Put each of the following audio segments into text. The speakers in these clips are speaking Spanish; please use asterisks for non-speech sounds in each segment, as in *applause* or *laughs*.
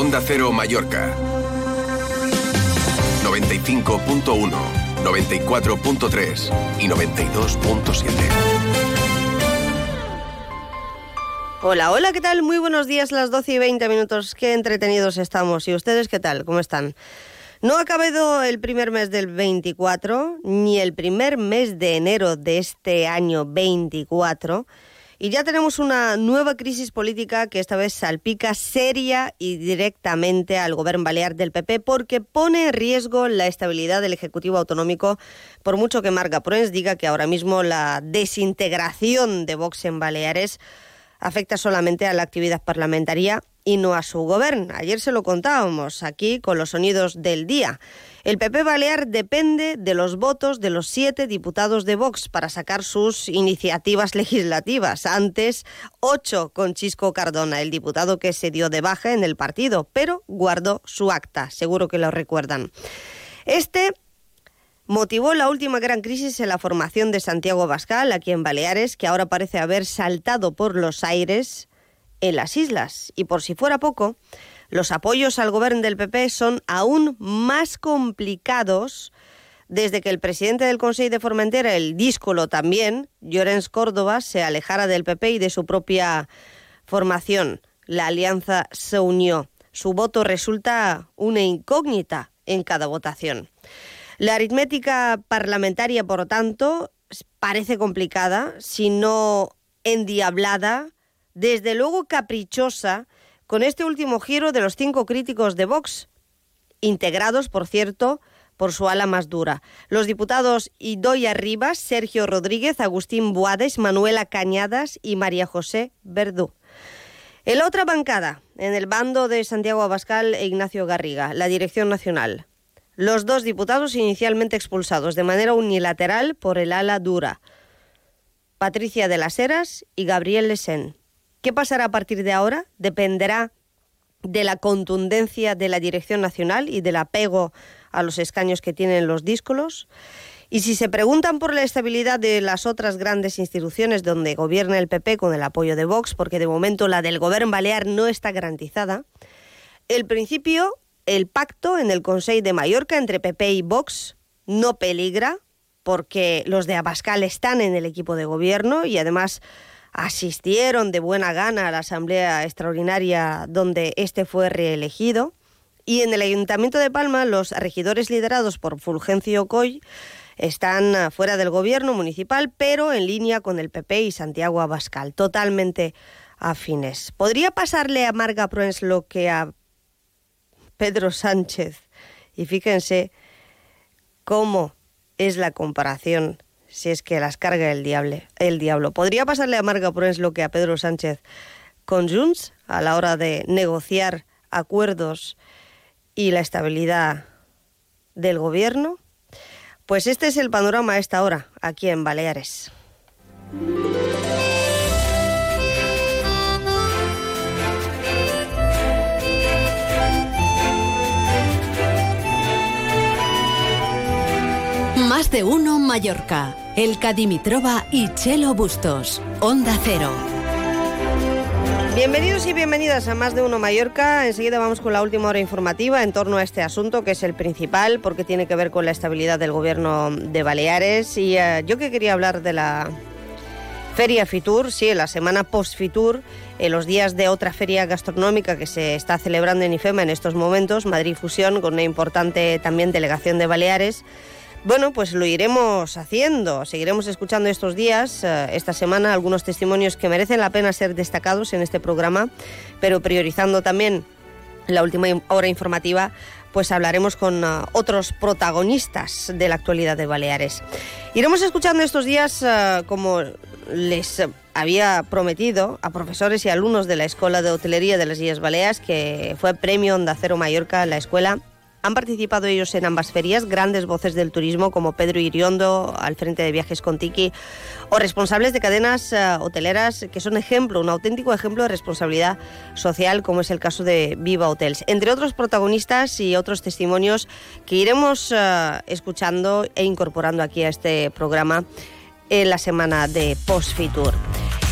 Onda Cero Mallorca. 95.1, 94.3 y 92.7. Hola, hola, ¿qué tal? Muy buenos días, las 12 y 20 minutos. Qué entretenidos estamos. ¿Y ustedes qué tal? ¿Cómo están? No ha acabado el primer mes del 24, ni el primer mes de enero de este año 24, y ya tenemos una nueva crisis política que esta vez salpica seria y directamente al gobierno balear del PP porque pone en riesgo la estabilidad del Ejecutivo Autonómico, por mucho que Marga Proens diga que ahora mismo la desintegración de Vox en Baleares afecta solamente a la actividad parlamentaria y no a su gobierno. Ayer se lo contábamos aquí con los sonidos del día. El PP Balear depende de los votos de los siete diputados de Vox para sacar sus iniciativas legislativas. Antes, ocho con Chisco Cardona, el diputado que se dio de baja en el partido, pero guardó su acta. Seguro que lo recuerdan. Este motivó la última gran crisis en la formación de Santiago Bascal, aquí en Baleares, que ahora parece haber saltado por los aires en las islas. Y por si fuera poco, los apoyos al gobierno del PP son aún más complicados desde que el presidente del Consejo de Formentera, el díscolo también, Llorens Córdoba, se alejara del PP y de su propia formación. La alianza se unió. Su voto resulta una incógnita en cada votación. La aritmética parlamentaria, por tanto, parece complicada, si no endiablada, desde luego caprichosa, con este último giro de los cinco críticos de Vox, integrados, por cierto, por su ala más dura. Los diputados Idoia Rivas, Sergio Rodríguez, Agustín Buades, Manuela Cañadas y María José Verdú. En la otra bancada, en el bando de Santiago Abascal e Ignacio Garriga, la Dirección Nacional los dos diputados inicialmente expulsados de manera unilateral por el ala dura, Patricia de las Heras y Gabriel Lesen. ¿Qué pasará a partir de ahora? Dependerá de la contundencia de la Dirección Nacional y del apego a los escaños que tienen los díscolos. Y si se preguntan por la estabilidad de las otras grandes instituciones donde gobierna el PP con el apoyo de Vox, porque de momento la del gobierno balear no está garantizada, el principio el pacto en el Consejo de Mallorca entre PP y Vox no peligra porque los de Abascal están en el equipo de gobierno y además asistieron de buena gana a la Asamblea Extraordinaria donde este fue reelegido. Y en el Ayuntamiento de Palma, los regidores liderados por Fulgencio Coy están fuera del gobierno municipal, pero en línea con el PP y Santiago Abascal, totalmente afines. ¿Podría pasarle a Marga Proens lo que a Pedro Sánchez. Y fíjense cómo es la comparación si es que las carga el, diablo. el diablo. ¿Podría pasarle a Marga Proens lo que a Pedro Sánchez con Junts a la hora de negociar acuerdos y la estabilidad del gobierno? Pues este es el panorama a esta hora, aquí en Baleares. Más de uno Mallorca. El Cadimitrova y Chelo Bustos. Onda Cero. Bienvenidos y bienvenidas a Más de Uno Mallorca. Enseguida vamos con la última hora informativa en torno a este asunto, que es el principal, porque tiene que ver con la estabilidad del gobierno de Baleares. Y uh, yo que quería hablar de la Feria Fitur, sí, la semana post-Fitur, en los días de otra feria gastronómica que se está celebrando en IFEMA en estos momentos, Madrid Fusión, con una importante también delegación de Baleares. Bueno, pues lo iremos haciendo, seguiremos escuchando estos días, eh, esta semana, algunos testimonios que merecen la pena ser destacados en este programa, pero priorizando también la última hora informativa, pues hablaremos con uh, otros protagonistas de la actualidad de Baleares. Iremos escuchando estos días, uh, como les había prometido, a profesores y alumnos de la Escuela de Hotelería de las Islas Baleares, que fue premio Onda Cero Mallorca, la escuela han participado ellos en ambas ferias, grandes voces del turismo como Pedro Iriondo, al frente de Viajes con Tiki, o responsables de cadenas uh, hoteleras que son ejemplo, un auténtico ejemplo de responsabilidad social, como es el caso de Viva Hotels. Entre otros protagonistas y otros testimonios que iremos uh, escuchando e incorporando aquí a este programa en la semana de Post Fitur.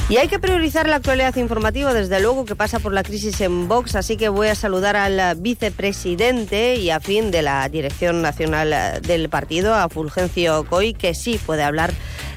Y hay que priorizar la actualidad informativa, desde luego, que pasa por la crisis en Vox, así que voy a saludar al vicepresidente y a fin de la Dirección Nacional del Partido, a Fulgencio Coy, que sí puede hablar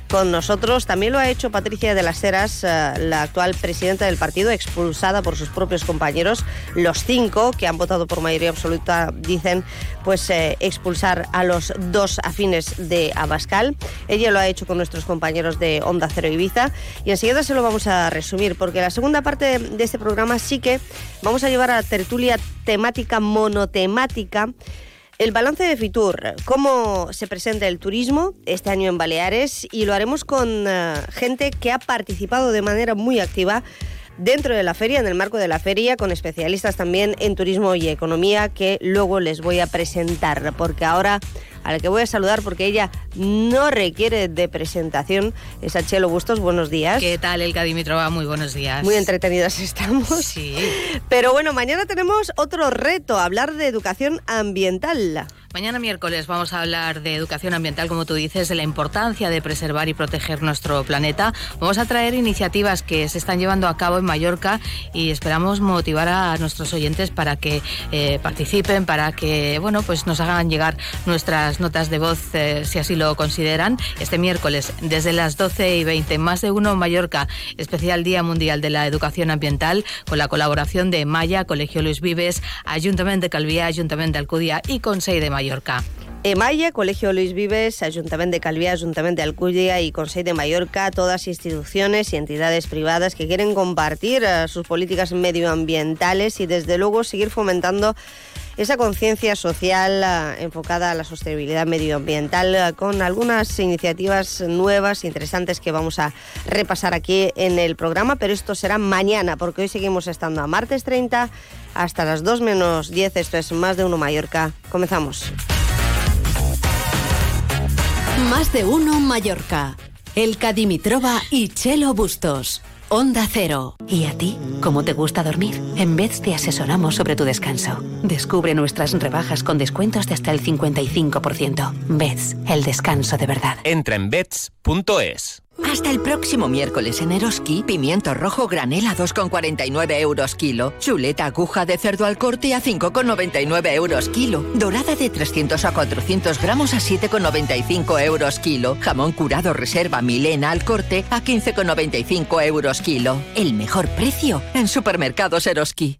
con nosotros. También lo ha hecho Patricia de las Heras, eh, la actual presidenta del partido, expulsada por sus propios compañeros. Los cinco que han votado por mayoría absoluta dicen pues eh, expulsar a los dos afines de Abascal. Ella lo ha hecho con nuestros compañeros de Onda Cero Ibiza y enseguida se lo vamos a resumir porque la segunda parte de este programa sí que vamos a llevar a tertulia temática monotemática el balance de Fitur, cómo se presenta el turismo este año en Baleares y lo haremos con eh, gente que ha participado de manera muy activa dentro de la feria, en el marco de la feria, con especialistas también en turismo y economía que luego les voy a presentar, porque ahora a la que voy a saludar porque ella no requiere de presentación. Es a Chelo Bustos, buenos días. ¿Qué tal, Elka Dimitrova? Muy buenos días. Muy entretenidas estamos. Sí. Pero bueno, mañana tenemos otro reto, hablar de educación ambiental. Mañana miércoles vamos a hablar de educación ambiental, como tú dices, de la importancia de preservar y proteger nuestro planeta. Vamos a traer iniciativas que se están llevando a cabo en Mallorca y esperamos motivar a nuestros oyentes para que eh, participen, para que bueno, pues nos hagan llegar nuestras notas de voz eh, si así lo consideran. Este miércoles, desde las 12 y 20, más de uno en Mallorca, especial Día Mundial de la Educación Ambiental, con la colaboración de Maya, Colegio Luis Vives, Ayuntamiento de Calviá, Ayuntamiento de Alcudia y Consejo de Mallorca. EMAIA, Colegio Luis Vives, Ayuntamiento de Calviá, Ayuntamiento de Alcudia y Consejo de Mallorca, todas instituciones y entidades privadas que quieren compartir eh, sus políticas medioambientales y desde luego seguir fomentando esa conciencia social eh, enfocada a la sostenibilidad medioambiental eh, con algunas iniciativas nuevas, interesantes que vamos a repasar aquí en el programa, pero esto será mañana porque hoy seguimos estando a martes 30 hasta las 2 menos 10, esto es Más de Uno Mallorca. Comenzamos. Más de uno Mallorca. El Cadimitrova y Chelo Bustos. Onda Cero. ¿Y a ti? ¿Cómo te gusta dormir? En Beds te asesoramos sobre tu descanso. Descubre nuestras rebajas con descuentos de hasta el 55%. Beds, el descanso de verdad. Entra en beds.es. Hasta el próximo miércoles en Eroski, pimiento rojo granel a 2,49 euros kilo, chuleta aguja de cerdo al corte a 5,99 euros kilo, dorada de 300 a 400 gramos a 7,95 euros kilo, jamón curado reserva Milena al corte a 15,95 euros kilo. El mejor precio en supermercados Eroski.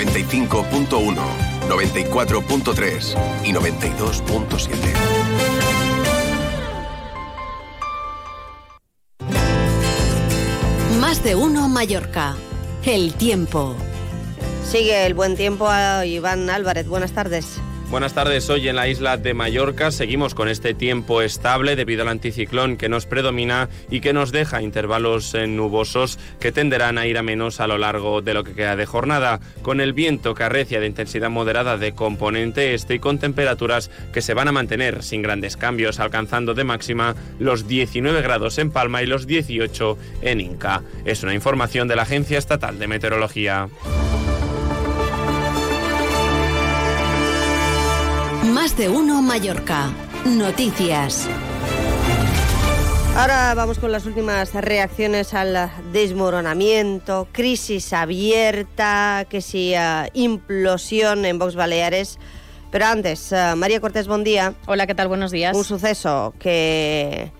95.1, 94.3 y 92.7. Más de uno Mallorca. El tiempo. Sigue el buen tiempo a Iván Álvarez. Buenas tardes. Buenas tardes. Hoy en la isla de Mallorca seguimos con este tiempo estable debido al anticiclón que nos predomina y que nos deja intervalos eh, nubosos que tenderán a ir a menos a lo largo de lo que queda de jornada, con el viento que arrecia de intensidad moderada de componente este y con temperaturas que se van a mantener sin grandes cambios, alcanzando de máxima los 19 grados en Palma y los 18 en Inca. Es una información de la Agencia Estatal de Meteorología. Más de uno Mallorca. Noticias. Ahora vamos con las últimas reacciones al desmoronamiento, crisis abierta, que si implosión en Vox Baleares. Pero antes, uh, María Cortés, buen día. Hola, ¿qué tal? Buenos días. Un suceso que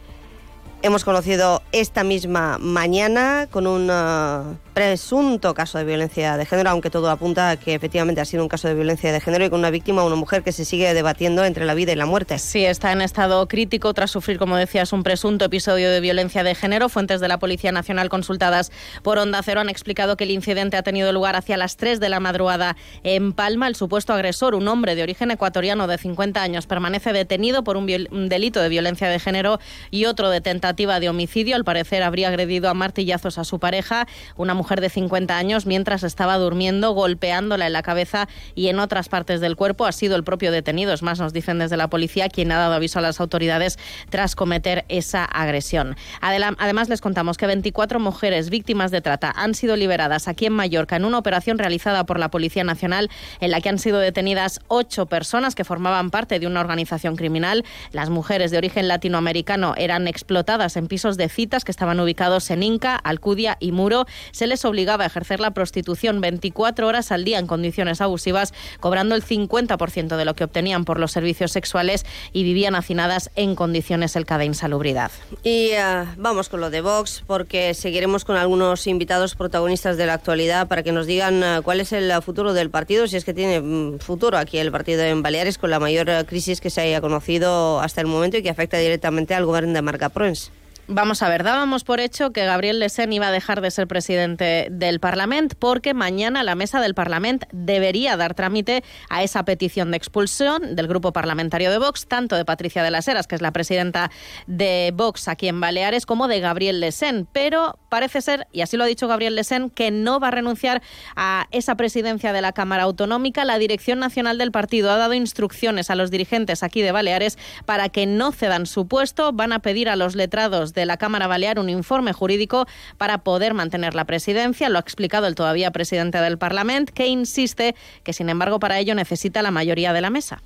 hemos conocido esta misma mañana con un uh, presunto caso de violencia de género, aunque todo apunta a que efectivamente ha sido un caso de violencia de género y con una víctima, una mujer que se sigue debatiendo entre la vida y la muerte. Sí, está en estado crítico tras sufrir, como decías, un presunto episodio de violencia de género. Fuentes de la Policía Nacional consultadas por Onda Cero han explicado que el incidente ha tenido lugar hacia las 3 de la madrugada en Palma. El supuesto agresor, un hombre de origen ecuatoriano de 50 años, permanece detenido por un, un delito de violencia de género y otro de tentativa de homicidio. Al parecer habría agredido a martillazos a su pareja, una mujer de 50 años mientras estaba durmiendo, golpeándola en la cabeza y en otras partes del cuerpo. Ha sido el propio detenido, es más, nos dicen desde la policía, quien ha dado aviso a las autoridades tras cometer esa agresión. Además, les contamos que 24 mujeres víctimas de trata han sido liberadas aquí en Mallorca en una operación realizada por la Policía Nacional en la que han sido detenidas ocho personas que formaban parte de una organización criminal. Las mujeres de origen latinoamericano eran explotadas en pisos de citas que estaban ubicados en Inca, Alcudia y Muro. Se les obligaba a ejercer la prostitución 24 horas al día en condiciones abusivas, cobrando el 50% de lo que obtenían por los servicios sexuales y vivían hacinadas en condiciones el de insalubridad. Y uh, vamos con lo de Vox, porque seguiremos con algunos invitados protagonistas de la actualidad para que nos digan uh, cuál es el futuro del partido, si es que tiene um, futuro aquí el partido en Baleares, con la mayor uh, crisis que se haya conocido hasta el momento y que afecta directamente al gobierno de Marca Proens. Vamos a ver, dábamos por hecho que Gabriel Lesen iba a dejar de ser presidente del Parlamento porque mañana la mesa del Parlamento debería dar trámite a esa petición de expulsión del grupo parlamentario de Vox, tanto de Patricia de las Heras, que es la presidenta de Vox aquí en Baleares, como de Gabriel Lesen. Pero parece ser, y así lo ha dicho Gabriel Lesen, que no va a renunciar a esa presidencia de la Cámara Autonómica. La Dirección Nacional del Partido ha dado instrucciones a los dirigentes aquí de Baleares para que no cedan su puesto. Van a pedir a los letrados de de la Cámara Balear un informe jurídico para poder mantener la presidencia. Lo ha explicado el todavía presidente del Parlamento, que insiste que, sin embargo, para ello necesita la mayoría de la mesa.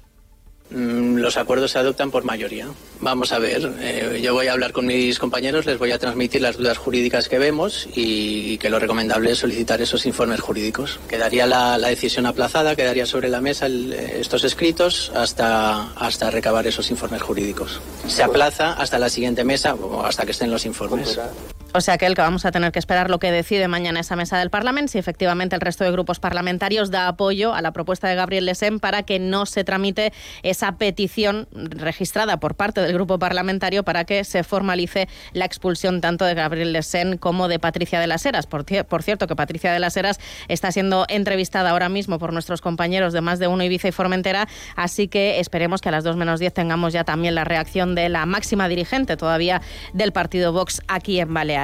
Mm, los acuerdos se adoptan por mayoría. Vamos a ver, eh, yo voy a hablar con mis compañeros, les voy a transmitir las dudas jurídicas que vemos y, que lo recomendable es solicitar esos informes jurídicos. Quedaría la, decisión aplazada, quedaría sobre la mesa estos escritos hasta, hasta recabar esos informes jurídicos. Se aplaza hasta la siguiente mesa o hasta que estén los informes. O sea que el que vamos a tener que esperar lo que decide mañana esa mesa del Parlamento, si efectivamente el resto de grupos parlamentarios da apoyo a la propuesta de Gabriel Lesén para que no se tramite esa petición registrada por parte del grupo parlamentario para que se formalice la expulsión tanto de Gabriel Lesén como de Patricia de las Heras. Por, cierto, que Patricia de las Heras está siendo entrevistada ahora mismo por nuestros compañeros de Más de Uno, Ibiza y Formentera, así que esperemos que a las 2 menos 10 tengamos ya también la reacción de la máxima dirigente todavía del partido Vox aquí en Baleares.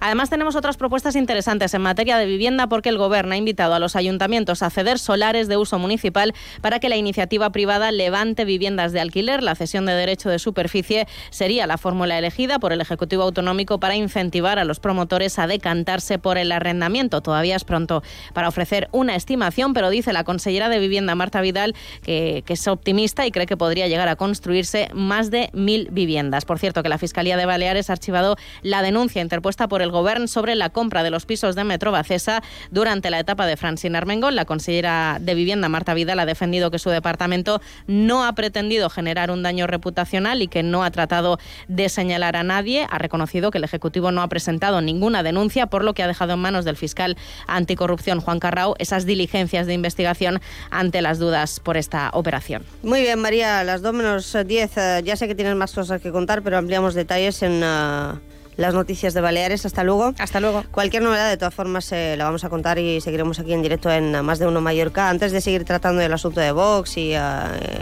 Además, tenemos otras propuestas interesantes en materia de vivienda porque el Gobierno ha invitado a los ayuntamientos a ceder solares de uso municipal para que la iniciativa privada levante viviendas de alquiler. La cesión de derecho de superficie sería la fórmula elegida por el Ejecutivo Autonómico para incentivar a los promotores a decantarse por el arrendamiento. Todavía es pronto para ofrecer una estimación, pero dice la consellera de Vivienda, Marta Vidal, que, es optimista y cree que podría llegar a construirse más de mil viviendas. Por cierto, que la Fiscalía de Baleares ha archivado la denuncia inter puesta por el Gobierno sobre la compra de los pisos de Metro Bacesa durante la etapa de Francine Armengol. La consellera de Vivienda, Marta Vidal, ha defendido que su departamento no ha pretendido generar un daño reputacional y que no ha tratado de señalar a nadie. Ha reconocido que el Ejecutivo no ha presentado ninguna denuncia, por lo que ha dejado en manos del fiscal anticorrupción Juan Carrao esas diligencias de investigación ante las dudas por esta operación. Muy bien, María, las 2 menos 10. Eh, ya sé que tienes más cosas que contar, pero ampliamos detalles en... Uh las noticias de Baleares. Hasta luego. Hasta luego. Cualquier novedad, de todas formas, eh, la vamos a contar y seguiremos aquí en directo en Más de Uno Mallorca. Antes de seguir tratando el asunto de Vox y eh,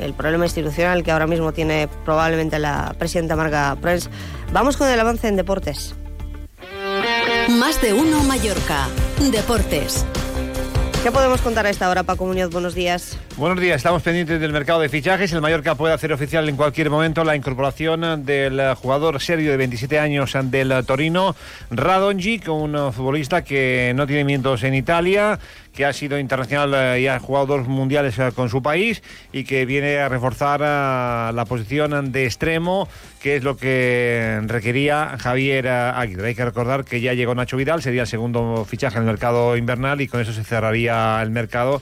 el problema institucional que ahora mismo tiene probablemente la presidenta Marga Prenz, vamos con el avance en deportes. Más de Uno Mallorca. Deportes. ¿Qué podemos contar a esta hora, Paco Muñoz? Buenos días. Buenos días, estamos pendientes del mercado de fichajes. El Mallorca puede hacer oficial en cualquier momento la incorporación del jugador serio de 27 años del Torino, Radonjic, un futbolista que no tiene mientos en Italia, que ha sido internacional eh, y ha jugado dos mundiales eh, con su país y que viene a reforzar eh, la posición de extremo, que es lo que requería Javier Aguirre. Hay que recordar que ya llegó Nacho Vidal, sería el segundo fichaje en el mercado invernal y con eso se cerraría el mercado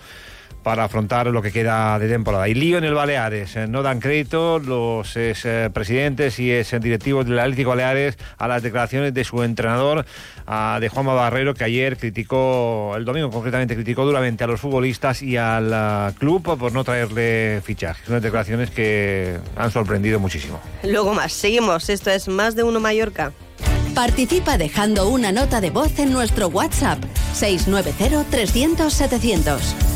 para afrontar lo que queda de temporada. Y lío en el Baleares. Eh, no dan crédito los eh, presidentes y ex directivos del Atlético Baleares a las declaraciones de su entrenador, de Juanma Barrero, que ayer criticó, el domingo concretamente, criticó duramente a los futbolistas y al eh, club por no traerle fichajes. Unas declaraciones que han sorprendido muchísimo. Luego más. Seguimos. Esto es Más de Uno Mallorca. Participa dejando una nota de voz en nuestro WhatsApp 690 300 700.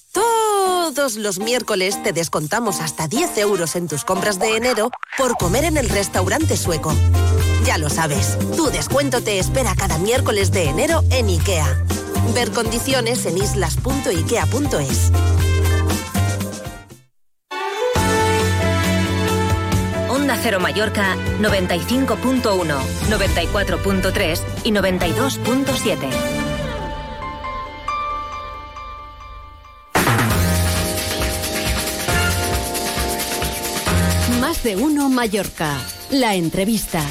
todos los miércoles te descontamos hasta 10 euros en tus compras de enero por comer en el restaurante sueco. Ya lo sabes, tu descuento te espera cada miércoles de enero en IKEA. Ver condiciones en islas.ikea.es. Onda Cero Mallorca 95.1, 94.3 y 92.7. De uno Mallorca. La entrevista.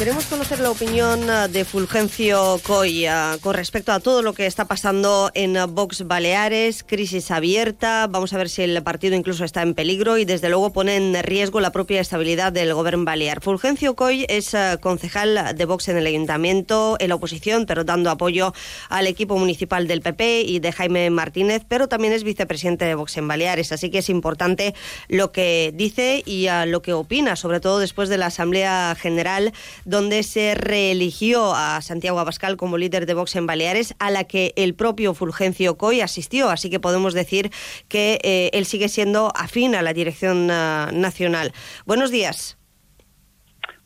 Queremos conocer la opinión eh, de Fulgencio Coy eh, con respecto a todo lo que está pasando en eh, Vox Baleares, crisis abierta, vamos a ver si el partido incluso está en peligro y desde luego pone en riesgo la propia estabilidad del gobierno balear. Fulgencio Coy es concejal de Vox en el ayuntamiento, en la oposición, pero dando apoyo al equipo municipal del PP y de Jaime Martínez, pero también es vicepresidente de Vox en Baleares, así que es importante lo que dice y lo que opina, sobre todo después de la Asamblea General donde se reeligió a Santiago Abascal como líder de Vox en Baleares, a la que el propio Fulgencio Coy asistió. Así que podemos decir que eh, él sigue siendo afín a la dirección uh, nacional. Buenos días.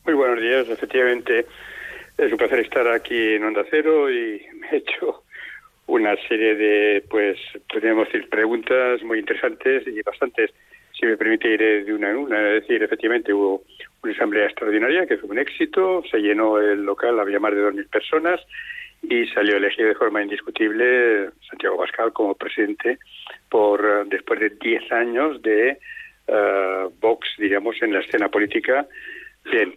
Muy buenos días, efectivamente. Es un placer estar aquí en Onda Cero y me he hecho una serie de, pues, podríamos decir, preguntas muy interesantes y bastantes si me permite ir de una en una. Es decir, efectivamente hubo una asamblea extraordinaria que fue un éxito, se llenó el local, había más de 2.000 personas y salió elegido de forma indiscutible Santiago Pascal como presidente por después de 10 años de uh, Vox, digamos, en la escena política. Bien,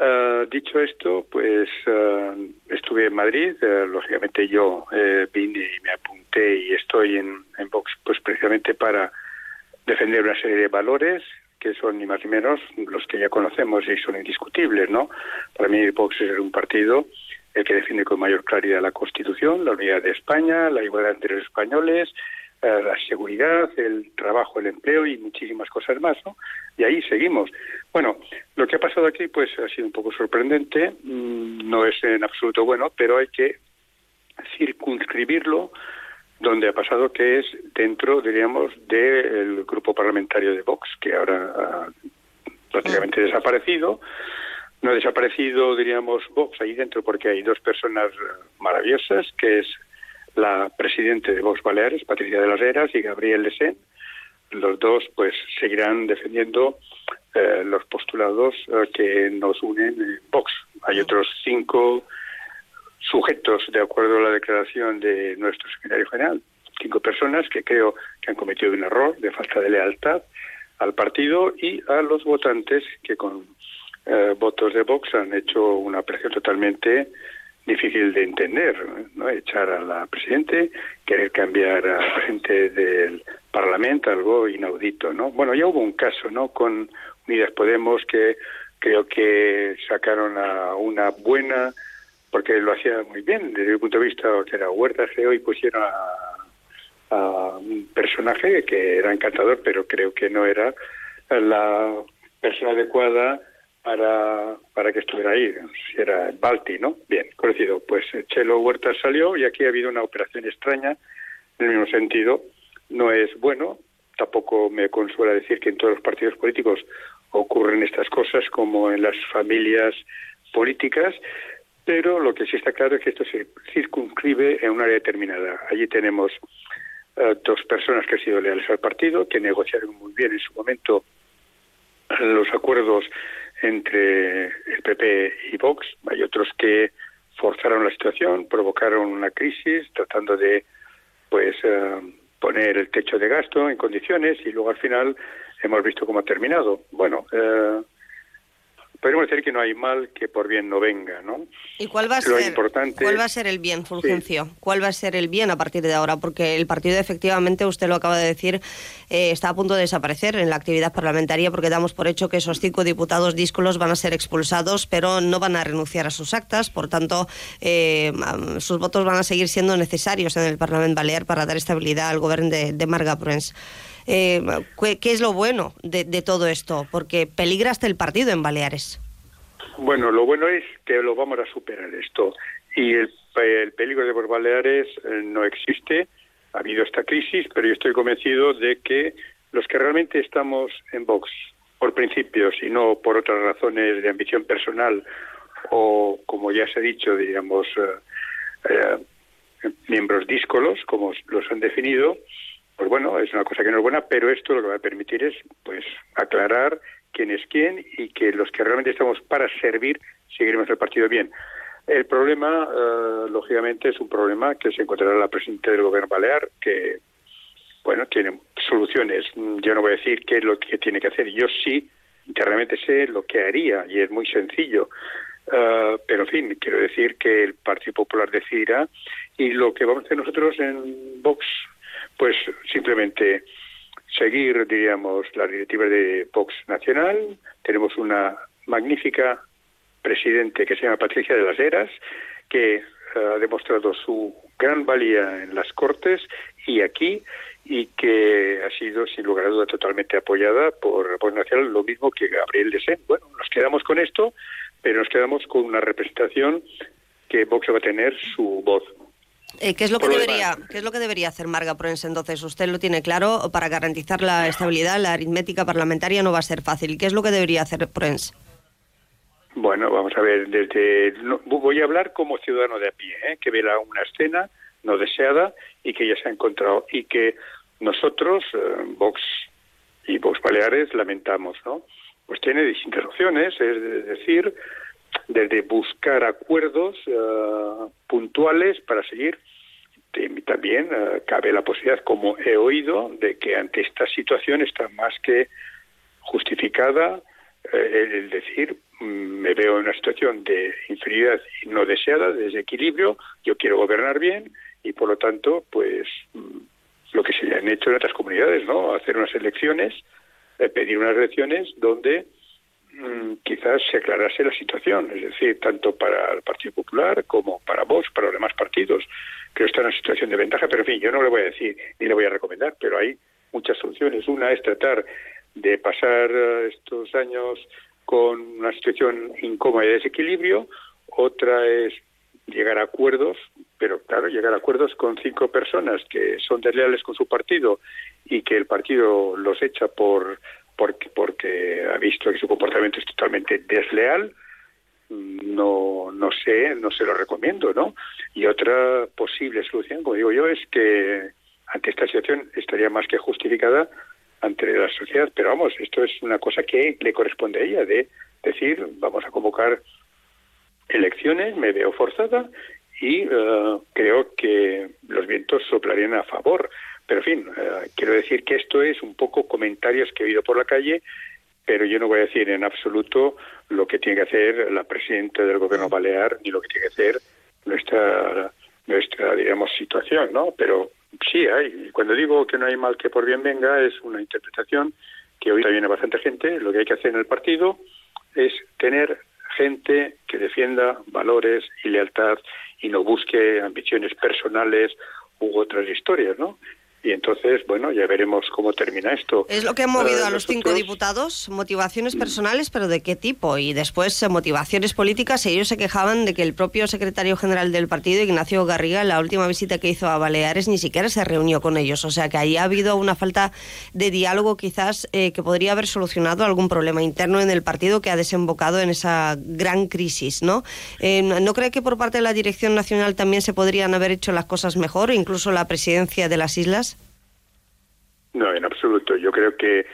uh, dicho esto, pues uh, estuve en Madrid, lógicamente yo vine y me apunté y estoy en, en Vox pues precisamente para defender una serie de valores que son ni más ni menos los que ya conocemos y son indiscutibles, ¿no? Para mí Vox es un partido el que defiende con mayor claridad la Constitución, la unidad de España, la igualdad entre los españoles, eh, la seguridad, el trabajo, el empleo y muchísimas cosas más, ¿no? Y ahí seguimos. Bueno, lo que ha pasado aquí pues ha sido un poco sorprendente, mm, no es en absoluto bueno, pero hay que circunscribirlo donde ha pasado que es dentro, diríamos, del grupo parlamentario de Vox, que ahora ha prácticamente desaparecido. No ha desaparecido, diríamos, Vox ahí dentro porque hay dos personas maravillosas, que es la presidenta de Vox Baleares, Patricia de las Heras, y Gabriel Lesen. Los dos, pues, seguirán defendiendo eh, los postulados eh, que nos unen en Vox. Hay otros cinco sujetos, de acuerdo a la declaración de nuestro secretario general, cinco personas que creo que han cometido un error de falta de lealtad al partido y a los votantes que con eh, votos de Vox han hecho una apreciación totalmente difícil de entender, ¿no? Echar a la presidente, querer cambiar al presidente del Parlamento, algo inaudito, ¿no? Bueno, ya hubo un caso, ¿no? Con Unidas Podemos que creo que sacaron a una buena, porque lo hacía muy bien desde el punto de vista que era Huerta, creo, y pusieron a, un personaje que era encantador, pero creo que no era la persona adecuada para, para que estuviera ahí, era Balti, ¿no? Bien, conocido. Pues Chelo Huerta salió y aquí ha habido una operación extraña, en el mismo sentido. No es bueno, tampoco me consuela decir que en todos los partidos políticos ocurren estas cosas como en las familias políticas, pero lo que sí está claro es que esto se circunscribe en un área determinada. Allí tenemos uh, dos personas que han sido leales al partido, que negociaron muy bien en su momento los acuerdos entre el PP y Vox. Hay otros que forzaron la situación, provocaron una crisis, tratando de pues uh, poner el techo de gasto en condiciones y luego al final hemos visto cómo ha terminado. Bueno, eh, podemos decir que no hay mal que por bien no venga, ¿no? ¿Y cuál va a, ser, ¿cuál va a ser el bien, Fulgencio? ¿Cuál va a ser el bien a partir de ahora? Porque el partido, efectivamente, usted lo acaba de decir, eh, está a punto de desaparecer en la actividad parlamentaria porque damos por hecho que esos cinco diputados díscolos van a ser expulsados, pero no van a renunciar a sus actas. Por tanto, eh, sus votos van a seguir siendo necesarios en el Parlamento Balear para dar estabilidad al gobierno de, de Marga Prens. Eh, ¿qué, es lo bueno de, de, todo esto? Porque peligra hasta el partido en Baleares. Bueno, lo bueno es que lo vamos a superar esto. Y el, el peligro de por Baleares eh, no existe. Ha habido esta crisis, pero yo estoy convencido de que los que realmente estamos en Vox por principios y no por otras razones de ambición personal o, como ya se ha dicho, digamos, eh, eh, miembros díscolos, como los han definido, pues bueno, es una cosa que no es buena, pero esto lo que va a permitir es pues aclarar quién es quién y que los que realmente estamos para servir seguiremos el partido bien. El problema, uh, lógicamente, es un problema que se encontrará la presidenta del gobierno balear, que, bueno, tiene soluciones. Yo no voy a decir qué es lo que tiene que hacer. Yo sí, realmente sé lo que haría y es muy sencillo. Uh, pero, en fin, quiero decir que el Partido Popular decidirá y lo que vamos a hacer nosotros en Vox pues simplemente seguir, diríamos, la directiva de Vox Nacional. Tenemos una magnífica presidente que se llama Patricia de las Heras, que eh, ha demostrado su gran valía en las Cortes y aquí, y que ha sido, sin lugar a duda, totalmente apoyada por Vox Nacional, lo mismo que Gabriel Desén. Bueno, nos quedamos con esto, pero nos quedamos con una representación que Vox va a tener su voz. Eh, ¿qué, es lo que debería, ¿Qué es lo que debería hacer Marga Proens entonces? Usted lo tiene claro, para garantizar la estabilidad, la aritmética parlamentaria no va a ser fácil. ¿Qué es lo que debería hacer Proens? Bueno, vamos a ver, desde voy a hablar como ciudadano de a pie, ¿eh? que ve una escena no deseada y que ya se ha encontrado y que nosotros, eh, Vox y Vox Baleares, lamentamos, ¿no? Pues tiene distintas opciones, es decir, desde buscar acuerdos uh, puntuales para seguir. También uh, cabe la posibilidad, como he oído, de que ante esta situación está más que justificada uh, el decir mm, me veo en una situación de inferioridad no deseada, de desequilibrio, yo quiero gobernar bien y por lo tanto, pues mm, lo que se han hecho en otras comunidades, ¿no? Hacer unas elecciones, eh, pedir unas elecciones donde quizás se aclarase la situación, es decir, tanto para el Partido Popular como para vos, para los demás partidos. Creo que está en una situación de ventaja, pero en fin, yo no le voy a decir ni le voy a recomendar, pero hay muchas soluciones. Una es tratar de pasar eh, estos años con una situación incómoda y de desequilibrio, otra es llegar a acuerdos, pero claro, llegar a acuerdos con cinco personas que son desleales con su partido y que el partido los echa por porque, porque ha visto que su comportamiento es totalmente desleal, no, no sé, no se lo recomiendo, ¿no? Y otra posible solución, como digo yo, es que ante esta situación estaría más que justificada ante la sociedad, pero vamos, esto es una cosa que le corresponde a ella, de decir, vamos a convocar elecciones, me veo forzada y uh, creo que los vientos soplarían a favor. Pero, en fin, eh, quiero decir que esto es un poco comentarios que he oído por la calle, pero yo no voy a decir en absoluto lo que tiene que hacer la presidenta del gobierno balear ni lo que tiene que hacer nuestra, nuestra digamos, situación, ¿no? Pero sí hay. Cuando digo que no hay mal que por bien venga, es una interpretación que hoy viene bastante gente. Lo que hay que hacer en el partido es tener gente que defienda valores y lealtad y no busque ambiciones personales u otras historias, ¿no? Y entonces, bueno, ya veremos cómo termina esto. Es lo que ha movido a los cinco diputados, motivaciones personales, pero ¿de qué tipo? Y después eh, motivaciones políticas. Ellos se quejaban de que el propio secretario general del partido, Ignacio Garriga, en la última visita que hizo a Baleares, ni siquiera se reunió con ellos. O sea que ahí ha habido una falta de diálogo quizás eh, que podría haber solucionado algún problema interno en el partido que ha desembocado en esa gran crisis, ¿no? Eh, ¿No cree que por parte de la Dirección Nacional también se podrían haber hecho las cosas mejor, incluso la presidencia de las islas? No, en absoluto. Yo creo que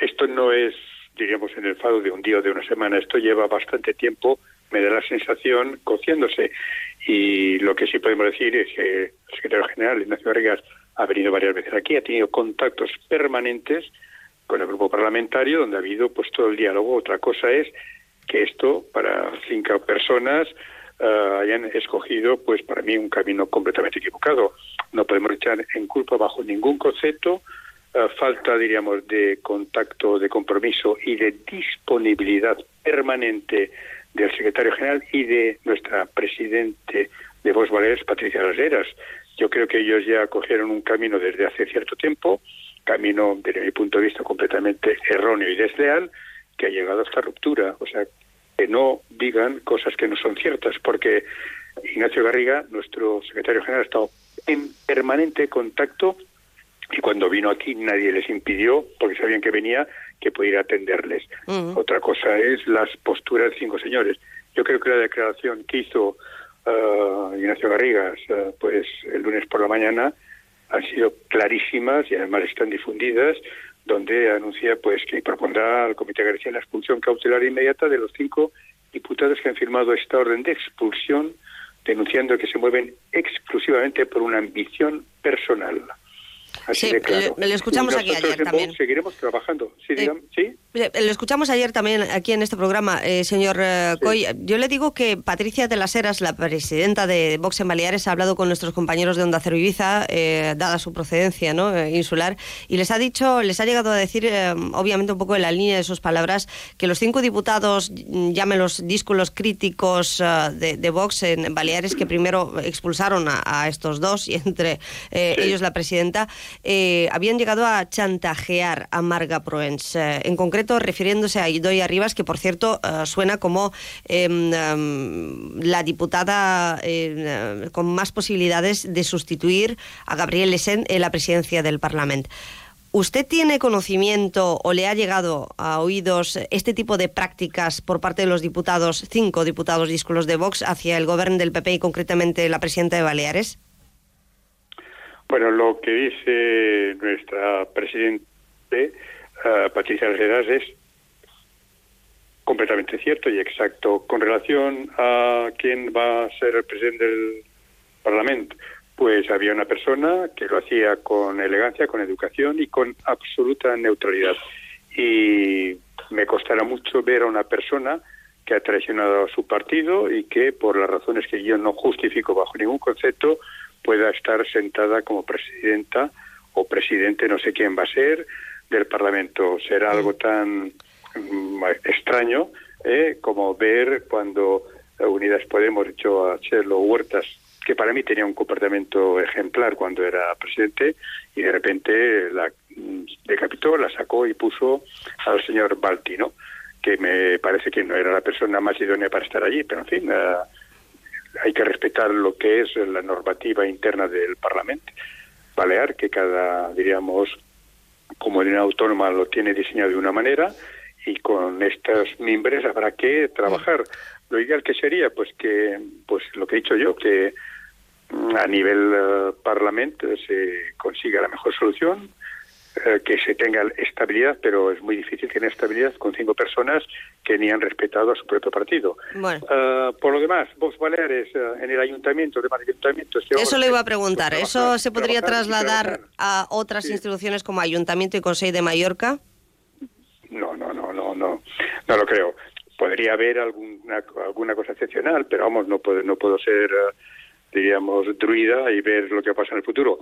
esto no es, diríamos, en el fado de un día o de una semana. Esto lleva bastante tiempo, me da la sensación, cociéndose. Y lo que sí podemos decir es que el secretario general, Ignacio Vargas, ha venido varias veces aquí, ha tenido contactos permanentes con el grupo parlamentario, donde ha habido pues todo el diálogo. Otra cosa es que esto, para cinco personas, uh, hayan escogido, pues para mí, un camino completamente equivocado. No podemos echar en culpa bajo ningún concepto falta, diríamos, de contacto, de compromiso y de disponibilidad permanente del secretario general y de nuestra presidente de Vox Baleares, Patricia Las Yo creo que ellos ya cogieron un camino desde hace cierto tiempo, camino, desde mi punto de vista, completamente erróneo y desleal, que ha llegado a esta ruptura. O sea, que no digan cosas que no son ciertas, porque Ignacio Garriga, nuestro secretario general, ha estado en permanente contacto y cuando vino aquí nadie les impidió, porque sabían que venía, que pudiera atenderles. Otra cosa es las posturas de cinco señores. Yo creo que la declaración que hizo uh, Ignacio Garrigas uh, pues el lunes por la mañana han sido clarísimas y además están difundidas, donde anuncia pues que propondrá al Comité de García la expulsión cautelar inmediata de los cinco diputados que han firmado esta orden de expulsión, denunciando que se mueven exclusivamente por una ambición personal sí, le, escuchamos aquí ayer también. Seguiremos trabajando. Sí, eh, ¿sí? Lo escuchamos ayer también aquí en este programa, eh, señor eh, Coy. Yo le digo que Patricia de las Heras, la presidenta de Vox en Baleares, ha hablado con nuestros compañeros de Onda Cero Ibiza, dada su procedencia ¿no? insular, y les ha dicho, les ha llegado a decir, obviamente un poco en la línea de sus palabras, que los cinco diputados, llámenlos dísculos críticos de, Vox en Baleares, que primero expulsaron a, estos dos, y entre ellos la presidenta, eh, habían llegado a chantajear a Marga Proens, eh, en concreto refiriéndose a Idoia Rivas, que por cierto eh, suena como em, em, la diputada con más posibilidades de sustituir a Gabriel Lesen en la presidencia del Parlamento. ¿Usted tiene conocimiento o le ha llegado a oídos este tipo de prácticas por parte de los diputados, cinco diputados díscolos de Vox, hacia el gobierno del PP y concretamente la presidenta de Baleares? Bueno, lo que dice nuestra presidente uh, Patricia Algeras es completamente cierto y exacto. Con relación a quién va a ser el presidente del Parlamento, pues había una persona que lo hacía con elegancia, con educación y con absoluta neutralidad. Y me costará mucho ver a una persona que ha traicionado a su partido y que, por las razones que yo no justifico bajo ningún concepto, pueda estar sentada como presidenta o presidente, no sé quién va a ser, del Parlamento. Será algo tan mm, extraño ¿eh? como ver cuando Unidas Podemos echó a Chelo Huertas, que para mí tenía un comportamiento ejemplar cuando era presidente, y de repente la mm, decapitó, la sacó y puso al señor Baltino, que me parece que no era la persona más idónea para estar allí, pero en fin, uh, hay que respetar lo que es la normativa interna del Parlamento Balear, que cada, diríamos, comunidad autónoma lo tiene diseñado de una manera y con estos miembros habrá que trabajar. Lo ideal que sería, pues que, pues lo que he dicho yo, que mm, a nivel uh, parlamento se consiga la mejor solución, eh, que se tenga estabilidad, pero es muy difícil tener estabilidad con cinco personas que ni han respetado a su propio partido. Eh, por lo demás, Vox Baleares eh, en el ayuntamiento, de ayuntamientos... Eso le iba a preguntar. ¿Eso se podría trasladar a otras instituciones como Ayuntamiento y Consejo de Mallorca? No, no, no, no, no, no lo creo. Podría haber alguna, alguna cosa excepcional, pero vamos, no puedo, no puedo ser diríamos, druida y ver lo que pasa en el futuro.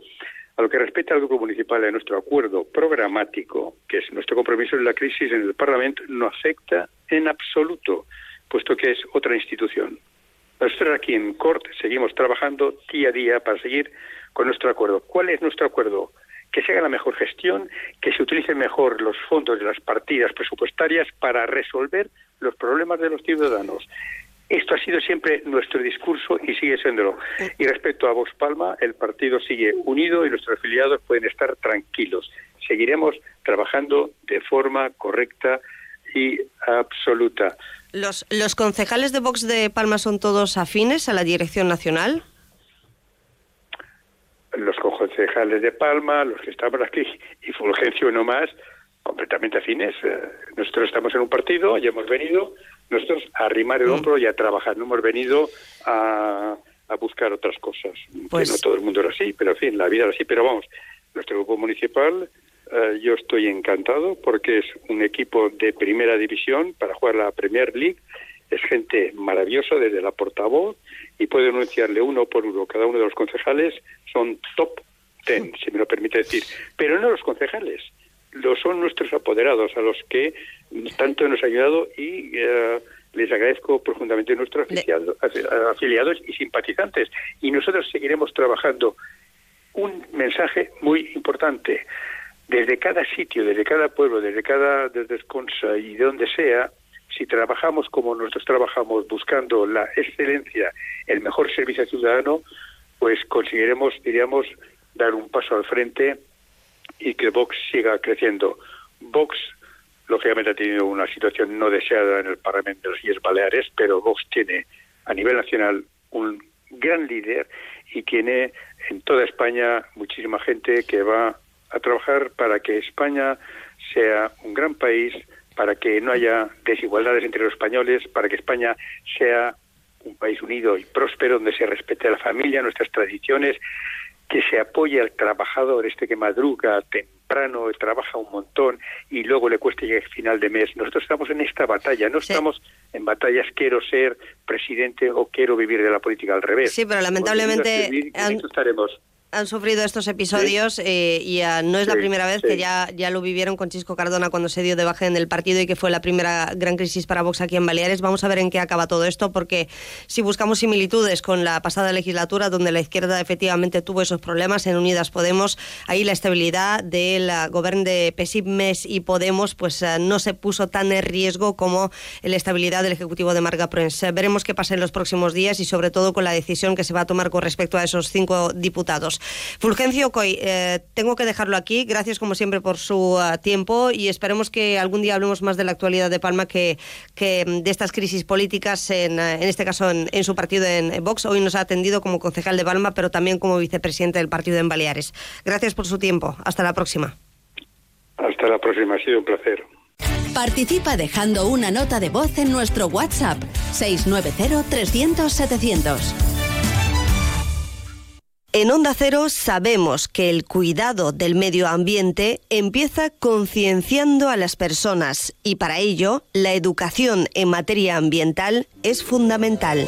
A lo que respecta al Grupo Municipal de nuestro acuerdo programático, que es nuestro compromiso en la crisis en el Parlamento, no afecta en absoluto, puesto que es otra institución. Nosotros aquí en CORT seguimos trabajando día a día para seguir con nuestro acuerdo. ¿Cuál es nuestro acuerdo? Que se haga la mejor gestión, que se utilicen mejor los fondos de las partidas presupuestarias para resolver los problemas de los ciudadanos. Esto ha sido siempre nuestro discurso y sigue siéndolo. Y respecto a Vox Palma, el partido sigue unido y nuestros afiliados pueden estar tranquilos. Seguiremos trabajando de forma correcta y absoluta. ¿Los, los concejales de Vox de Palma son todos afines a la dirección nacional? Los concejales de Palma, los que estamos aquí, y Fulgencio no más, completamente afines. Eh, nosotros estamos en un partido, ya hemos venido nosotros a arrimar el mm. hombro y a trabajar. No hemos venido a, buscar otras cosas. Pues... no todo el mundo era así, pero en fin, la vida era así. Pero vamos, nuestro grupo municipal, eh, yo estoy encantado porque es un equipo de primera división para jugar la Premier League. Es gente maravillosa desde la portavoz y puedo denunciarle uno por uno. Cada uno de los concejales son top ten, si me lo permite decir. Pero no los concejales, lo son nuestros apoderados, a los que tanto nos ha ayudado y eh, les agradezco profundamente a nuestros afiliados y simpatizantes. Y nosotros seguiremos trabajando. Un mensaje muy importante. Desde cada sitio, desde cada pueblo, desde cada desde Esconsa y de donde sea, si trabajamos como nosotros trabajamos buscando la excelencia, el mejor servicio ciudadano, pues conseguiremos, diríamos, dar un paso al frente y que Vox siga creciendo. Vox lógicamente ha tenido una situación no deseada en el Parlamento de las Islas Baleares, pero Vox tiene a nivel nacional un gran líder y tiene en toda España muchísima gente que va a trabajar para que España sea un gran país, para que no haya desigualdades entre los españoles, para que España sea un país unido y próspero donde se respete la familia, nuestras tradiciones, que se apoye al trabajador, este que madruga temprano, trabaja un montón y luego le cueste llegar final de mes. Nosotros estamos en esta batalla, no estamos en batallas quiero ser presidente o quiero vivir de la política al revés. Sí, pero lamentablemente estaremos han sufrido estos episodios eh, y no es la primera vez que ya, ya lo vivieron con Chisco Cardona cuando se dio de baja en el partido y que fue la primera gran crisis para Vox aquí en Baleares. Vamos a ver en qué acaba todo esto, porque si buscamos similitudes con la pasada legislatura, donde la izquierda efectivamente tuvo esos problemas en Unidas Podemos, ahí la estabilidad del gobierno de PSIP, MES y Podemos pues eh, no se puso tan en riesgo como la estabilidad del Ejecutivo de Marga Prensa. Veremos qué pasa en los próximos días y sobre todo con la decisión que se va a tomar con respecto a esos cinco diputados. Fulgencio Coy, eh, tengo que dejarlo aquí. Gracias como siempre por su uh, tiempo y esperemos que algún día hablemos más de la actualidad de Palma que, que mm, de estas crisis políticas, en, uh, en este caso en, en, su partido en Vox. Hoy nos ha atendido como concejal de Palma, pero también como vicepresidente del partido en Baleares. Gracias por su tiempo. Hasta la próxima. Hasta la próxima. Ha sido un placer. Participa dejando una nota de voz en nuestro WhatsApp 690 300 700. En Onda Cero sabemos que el cuidado del medio ambiente empieza concienciando a las personas y para ello la educación en materia ambiental es fundamental.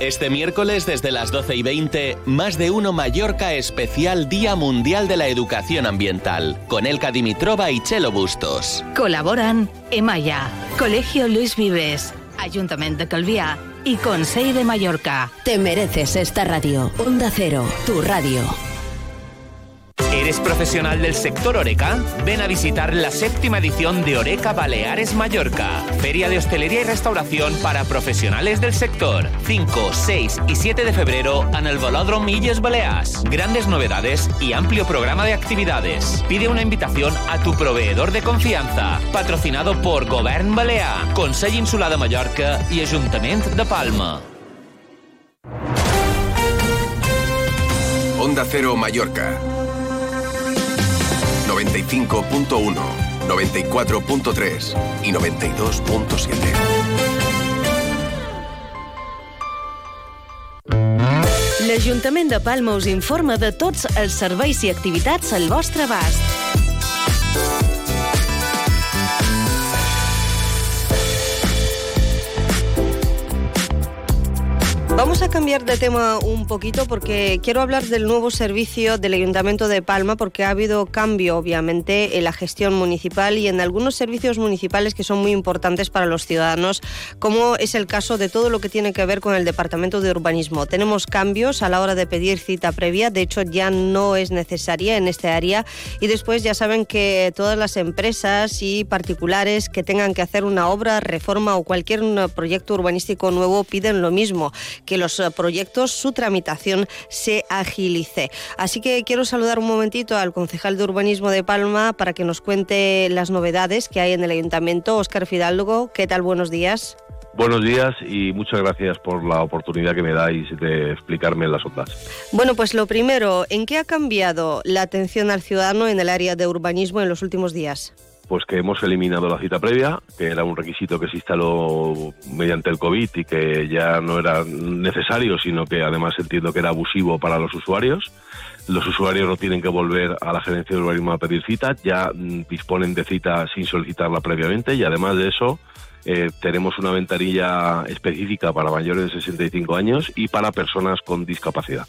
Este miércoles desde las 12 y 20, más de uno Mallorca especial Día Mundial de la Educación Ambiental, con Elka Dimitrova y Chelo Bustos. Colaboran Emaya, Colegio Luis Vives, Ayuntamiento de Calviá y Consell de Mallorca. Te mereces esta radio. Onda Cero, tu radio. ¿Eres profesional del sector Oreca? Ven a visitar la séptima edición de Oreca Baleares Mallorca, Feria de Hostelería y Restauración para profesionales del sector. 5, 6 y 7 de febrero en el Velódromo Milles Balears. Grandes novedades y amplio programa de actividades. Pide una invitación a tu proveedor de confianza. Patrocinado por Govern Balear, Consell Insular de Mallorca y Ayuntamiento de Palma. Onda Cero Mallorca 95.1, 94.3 i 92.7. L'Ajuntament de Palma us informa de tots els serveis i activitats al vostre abast. Vamos a cambiar de tema un poquito porque quiero hablar del nuevo servicio del Ayuntamiento de Palma porque ha habido cambio obviamente en la gestión municipal y en algunos servicios municipales que son muy importantes para los ciudadanos, como es el caso de todo lo que tiene que ver con el Departamento de Urbanismo. Tenemos cambios a la hora de pedir cita previa, de hecho ya no es necesaria en este área y después ya saben que todas las empresas y particulares que tengan que hacer una obra, reforma o cualquier proyecto urbanístico nuevo piden lo mismo que los eh, proyectos, su tramitación se agilice. Así que quiero saludar un momentito al concejal de urbanismo de Palma para que nos cuente las novedades que hay en el ayuntamiento. Óscar Fidalgo, ¿qué tal? Buenos días. Buenos días y muchas gracias por la oportunidad que me dais de explicarme las ondas. Bueno, pues lo primero, ¿en qué ha cambiado la atención al ciudadano en el área de urbanismo en los últimos días? Pues que hemos eliminado la cita previa, que era un requisito que se instaló mediante el COVID y que ya no era necesario, sino que además entiendo que era abusivo para los usuarios. Los usuarios no tienen que volver a la gerencia de urbanismo a pedir cita, ya disponen de cita sin solicitarla previamente y además de eso eh, tenemos una ventanilla específica para mayores de 65 años y para personas con discapacidad.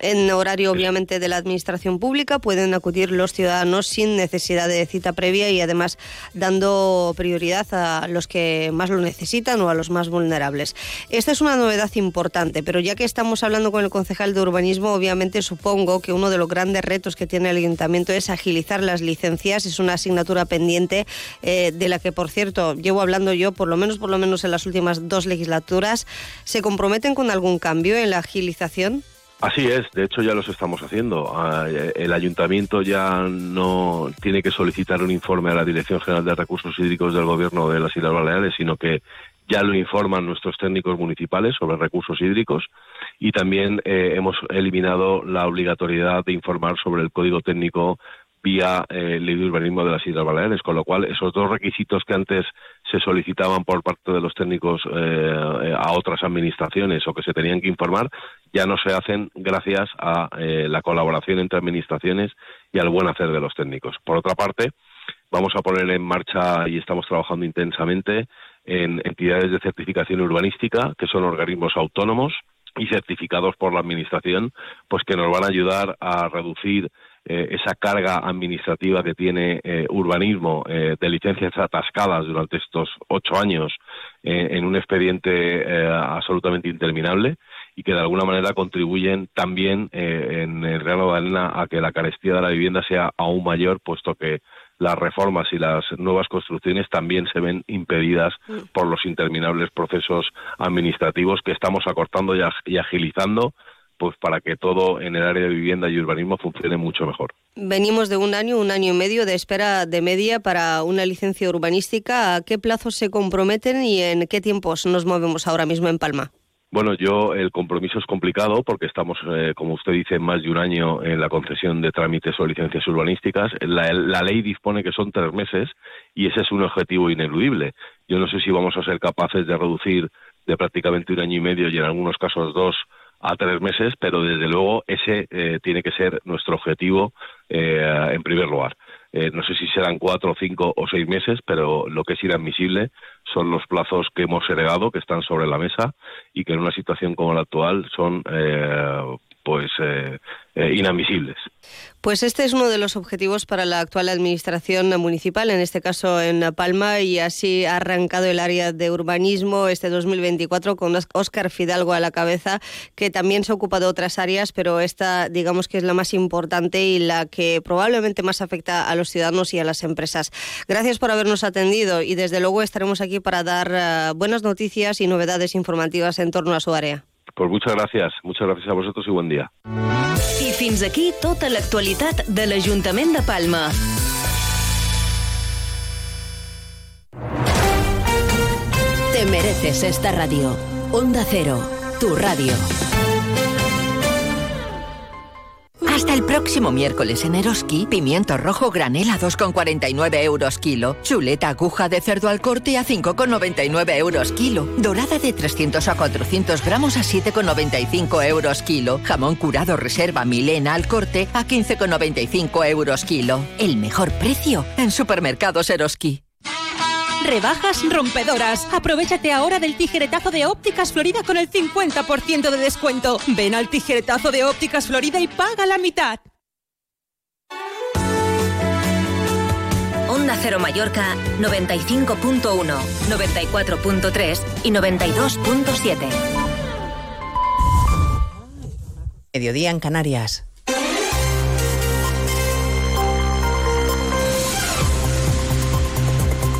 En horario, obviamente, de la Administración Pública pueden acudir los ciudadanos sin necesidad de cita previa y además dando prioridad a los que más lo necesitan o a los más vulnerables. Esta es una novedad importante, pero ya que estamos hablando con el concejal de urbanismo, obviamente supongo que uno de los grandes retos que tiene el ayuntamiento es agilizar las licencias. Es una asignatura pendiente eh, de la que, por cierto, llevo hablando yo por lo menos, por lo menos en las últimas dos legislaturas, ¿se comprometen con algún cambio en la agilización? Así es, de hecho ya los estamos haciendo. Ah, el ayuntamiento ya no tiene que solicitar un informe a la Dirección General de Recursos Hídricos del Gobierno de las Islas Baleares, sino que ya lo informan nuestros técnicos municipales sobre recursos hídricos y también eh, hemos eliminado la obligatoriedad de informar sobre el código técnico vía eh, ley urbanismo de las Islas Baleares, con lo cual esos dos requisitos que antes se solicitaban por parte de los técnicos eh, a otras administraciones o que se tenían que informar, ya no se hacen gracias a eh, la colaboración entre administraciones y al buen hacer de los técnicos. Por otra parte, vamos a poner en marcha y estamos trabajando intensamente en entidades de certificación urbanística, que son organismos autónomos y certificados por la Administración, pues que nos van a ayudar a reducir eh, esa carga administrativa que tiene eh, urbanismo eh, de licencias atascadas durante estos ocho años en un expediente absolutamente interminable y que de alguna manera contribuyen también en el Real de Arena a que la carestía de la vivienda sea aún mayor, puesto que las reformas y las nuevas construcciones también se ven impedidas mm. por los interminables procesos administrativos que estamos acortando y agilizando pues para que todo en el área de vivienda y urbanismo funcione mucho mejor. Venimos de un año, un año y medio de espera de media para una licencia urbanística. ¿A qué plazos se comprometen y en qué tiempos nos movemos ahora mismo en Palma? Bueno, yo el compromiso es complicado porque estamos, eh, como usted dice, más de un año en la concesión de trámites o licencias urbanísticas. La, la, ley dispone que son tres meses y ese es un objetivo ineludible. Yo no sé si vamos a ser capaces de reducir de prácticamente un año y medio y en algunos casos dos a tres meses, pero desde luego ese eh, tiene que ser nuestro objetivo eh, en primer lugar. Eh, no sé si serán cuatro, cinco o seis meses, pero lo que es inadmisible son los plazos que hemos heredado, que están sobre la mesa y que en una situación como la actual son pues inadmisibles. Pues este es uno de los objetivos para la actual administración municipal, en este caso en Palma, y así ha arrancado el área de urbanismo este 2024 con Óscar Fidalgo a la cabeza, que también se ocupa de otras áreas, pero esta digamos que es la más importante y la que probablemente más afecta a los ciudadanos y a las empresas. Gracias por habernos atendido y desde luego estaremos aquí para dar eh, buenas noticias y novedades informativas en torno a su área. Pues muchas gracias, muchas gracias a vosotros y buen día. I fins aquí tota l'actualitat de l'Ajuntament de Palma. Te mereces esta radio. Onda Cero, tu radio. Hasta el próximo miércoles en Eroski, pimiento rojo granela 2,49 euros kilo, chuleta aguja de cerdo al corte a 5,99 euros kilo, dorada de 300 a 400 gramos a 7,95 euros kilo, jamón curado reserva Milena al corte a 15,95 euros kilo. El mejor precio en supermercados Eroski. Rebajas rompedoras. Aprovechate ahora del tijeretazo de Ópticas Florida con el 50% de descuento. Ven al tijeretazo de Ópticas Florida y paga la mitad. Onda Cero Mallorca 95.1, 94.3 y 92.7. Mediodía en Canarias.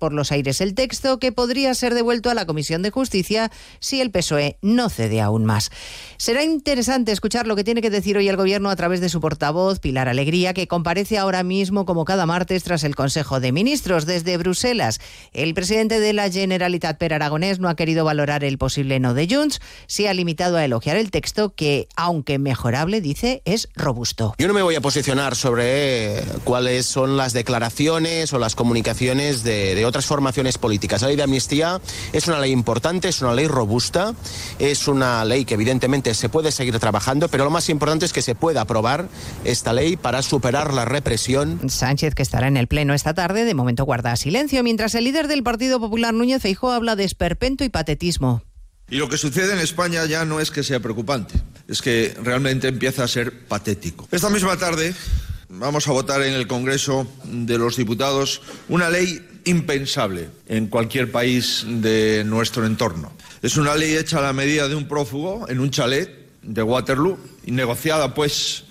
por los aires el texto que podría ser devuelto a la Comisión de Justicia si el PSOE no cede aún más. Será interesante escuchar lo que tiene que decir hoy el Gobierno a través de su portavoz, Pilar Alegría, que comparece ahora mismo como cada martes tras el Consejo de Ministros desde Bruselas. El presidente de la Generalitat Per Aragonés no ha querido valorar el posible no de Junts, se ha limitado a elogiar el texto que, aunque mejorable, dice, es robusto. Yo no me voy a posicionar sobre cuáles son las declaraciones o las comunicaciones de, de otras formaciones políticas. La ley de amnistía es una ley importante, es una ley robusta, es una ley que evidentemente se puede seguir trabajando, pero lo más importante es que se pueda aprobar esta ley para superar la represión. Sánchez, que estará en el Pleno esta tarde, de momento guarda silencio, mientras el líder del Partido Popular, Núñez Feijóo, habla de esperpento y patetismo. Y lo que sucede en España ya no es que sea preocupante, es que realmente empieza a ser patético. Esta misma tarde vamos a votar en el Congreso de los Diputados una ley impensable en cualquier país de nuestro entorno. Es una ley hecha a la medida de un prófugo en un chalet de Waterloo y negociada pues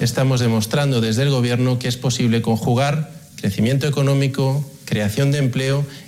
Estamos demostrando desde el Gobierno que es posible conjugar crecimiento económico, creación de empleo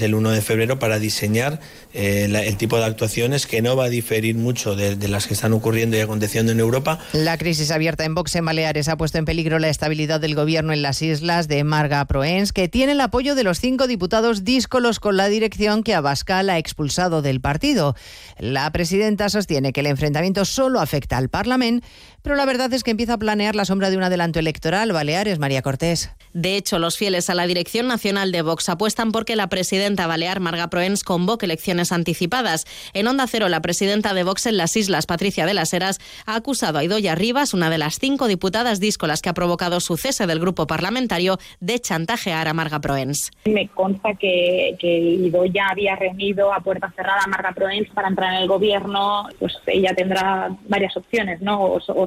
es el 1 de febrero para diseñar eh, la, el tipo de actuaciones que no va a diferir mucho de, las que están ocurriendo y aconteciendo en Europa. La crisis abierta en Vox en Baleares ha puesto en peligro la estabilidad del gobierno en las islas de Marga Proens, que tiene el apoyo de los cinco diputados díscolos con la dirección que Abascal ha expulsado del partido. La presidenta sostiene que el enfrentamiento solo afecta al Parlamento, pero la verdad es que empieza a planear la sombra de un adelanto electoral. Baleares, María Cortés. De hecho, los fieles a la dirección nacional de Vox apuestan porque la presidenta balear, Marga Proens, convoque elecciones anticipadas. En Onda Cero, la presidenta de Vox en las Islas, Patricia de las Heras, ha acusado a Idoya Rivas, una de las cinco diputadas díscolas que ha provocado su cese del grupo parlamentario, de chantajear a Marga Proens. Me consta que, que Idoya había reunido a puerta cerrada a Marga Proens para entrar en el gobierno. Pues ella tendrá varias opciones, ¿no? O, o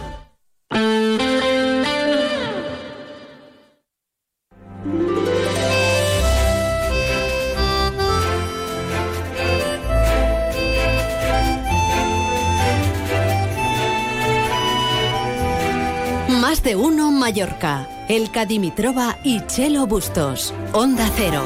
De uno Mallorca. El Cadimitrova y Chelo Bustos. Onda Cero.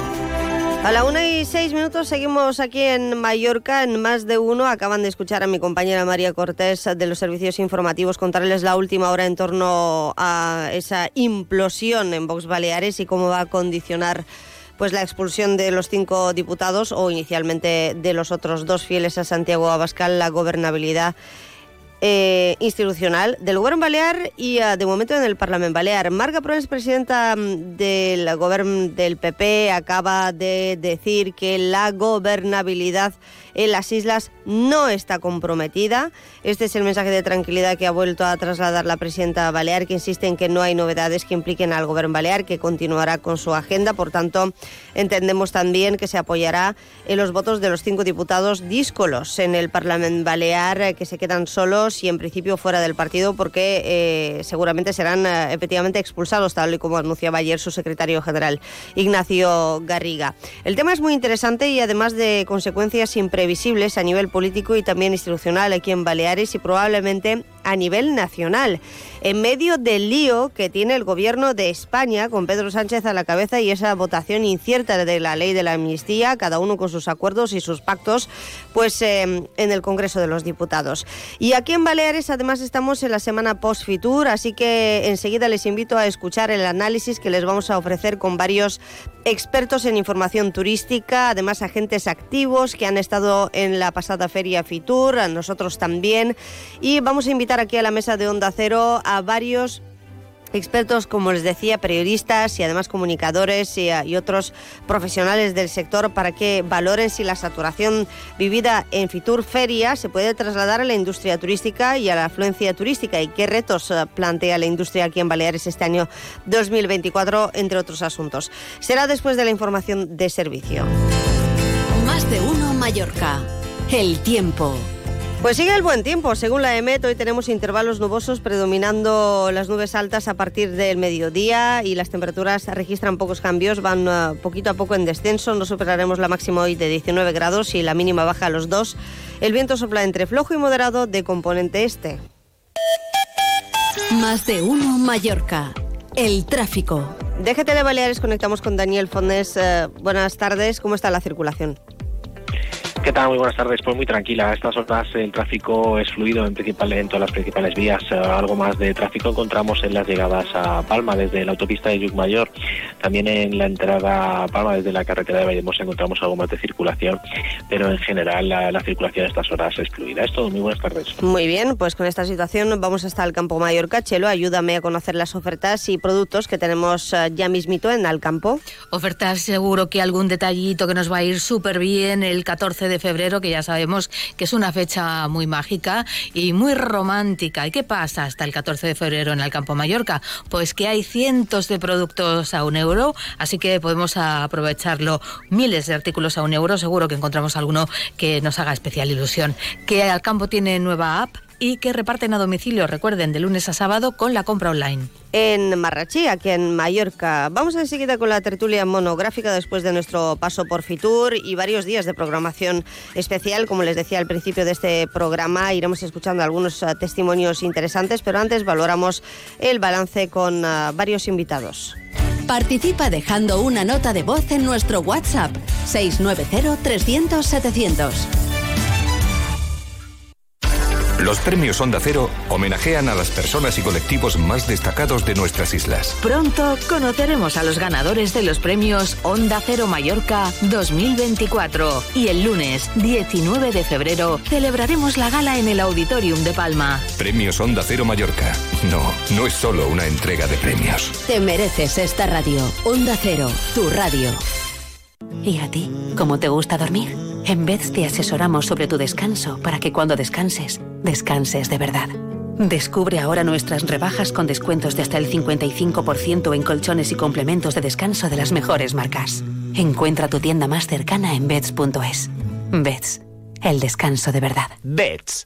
A la una y seis minutos seguimos aquí en Mallorca, en más de uno. Acaban de escuchar a mi compañera María Cortés de los servicios informativos contarles la última hora en torno a esa implosión en Vox Baleares y cómo va a condicionar pues la expulsión de los cinco diputados o inicialmente de los otros dos fieles a Santiago Abascal, la gobernabilidad eh, institucional del Gobierno Balear y uh, de momento en el Parlamento Balear. Marga Proens, presidenta mm, del Gobierno del PP, acaba de decir que la gobernabilidad en las islas no está comprometida. Este es el mensaje de tranquilidad que ha vuelto a trasladar la presidenta Balear, que insiste en que no hay novedades que impliquen al Gobierno Balear, que continuará con su agenda. Por tanto, entendemos también que se apoyará en los votos de los cinco diputados díscolos en el Parlamento Balear, eh, que se quedan solos y en principio fuera del partido, porque eh, seguramente serán eh, efectivamente expulsados, tal y como anunciaba ayer su secretario general, Ignacio Garriga. El tema es muy interesante y además de consecuencias imprevistas, visibles a nivel político y también institucional aquí en Baleares y probablemente a nivel nacional en medio del lío que tiene el gobierno de España con Pedro Sánchez a la cabeza y esa votación incierta de la ley de la amnistía, cada uno con sus acuerdos y sus pactos, pues eh, en el Congreso de los Diputados. Y aquí en Baleares además estamos en la semana post-Fitur, así que enseguida les invito a escuchar el análisis que les vamos a ofrecer con varios expertos en información turística, además agentes activos que han estado en la pasada feria Fitur, a nosotros también, y vamos a invitar aquí a la mesa de Onda Cero a varios expertos, como les decía, periodistas y además comunicadores y, y, otros profesionales del sector para que valoren si la saturación vivida en Fitur Feria se puede trasladar a la industria turística y a la afluencia turística y qué retos eh, plantea la industria aquí en Baleares este año 2024, entre otros asuntos. Será después de la información de servicio. Más de uno Mallorca. El tiempo. Pues sigue el buen tiempo. Según la EMET, hoy tenemos intervalos nubosos predominando las nubes altas a partir del mediodía y las temperaturas registran pocos cambios, van uh, poquito a poco en descenso. No superaremos la máxima hoy de 19 grados y la mínima baja a los 2. El viento sopla entre flojo y moderado de componente este. Más de uno Mallorca. El tráfico. DGT de Baleares conectamos con Daniel Fondes. Uh, buenas tardes. ¿Cómo está la circulación? ¿Qué tal? Muy buenas tardes. Pues muy tranquila. A estas horas el tráfico es fluido en, principal, en todas las principales vías. Eh, algo más de tráfico encontramos en las llegadas a Palma desde la autopista de Yucmayor. También en la entrada a Palma desde la carretera de Vallemosa encontramos algo más de circulación. Pero en general la, la circulación a estas horas es fluida. Es todo. Muy buenas tardes. Muy bien, pues con esta situación vamos hasta el Campo Mayor Cachelo. Ayúdame a conocer las ofertas y productos que tenemos eh, ya mismito en Alcampo. Ofertas seguro que algún detallito que nos va a ir súper bien el 14 de febrero, que ya sabemos que es una fecha muy mágica y muy romántica. ¿Y qué pasa hasta el 14 de febrero en el Campo Mallorca? Pues que hay cientos de productos a un euro, así que podemos aprovecharlo. Miles de artículos a un euro, seguro que encontramos alguno que nos haga especial ilusión. Que Alcampo tiene nueva app y que reparten a domicilio, recuerden, de lunes a sábado con la compra online. En Marrachí, aquí en Mallorca. Vamos enseguida con la tertulia monográfica después de nuestro paso por Fitur y varios días de programación especial. Como les decía al principio de este programa, iremos escuchando algunos uh, testimonios interesantes, pero antes valoramos el balance con uh, varios invitados. Participa dejando una nota de voz en nuestro WhatsApp 690 300 700. Los premios Onda Cero homenajean a las personas y colectivos más destacados de nuestras islas. Pronto conoceremos a los ganadores de los premios Onda Cero Mallorca 2024 y el lunes 19 de febrero celebraremos la gala en el Auditorium de Palma. Premios Onda Cero Mallorca. No, no es solo una entrega de premios. Te mereces esta radio. Onda Cero, tu radio. ¿Y a ti? ¿Cómo te gusta dormir? En Beds te asesoramos sobre tu descanso para que cuando descanses, descanses de verdad. Descubre ahora nuestras rebajas con descuentos de hasta el 55% en colchones y complementos de descanso de las mejores marcas. Encuentra tu tienda más cercana en beds.es. Beds, el descanso de verdad. Beds,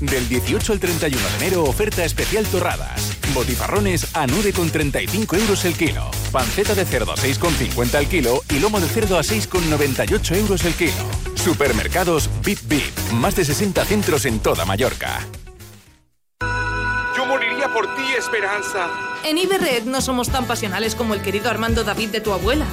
Del 18 al 31 de enero, oferta especial torradas. Botifarrones a 9,35 euros el kilo. Panceta de cerdo a 6,50 el kilo y lomo de cerdo a 6,98 euros el kilo. Supermercados Bip Bip. Más de 60 centros en toda Mallorca. Yo moriría por ti, Esperanza. En Iberred no somos tan pasionales como el querido Armando David de tu abuela.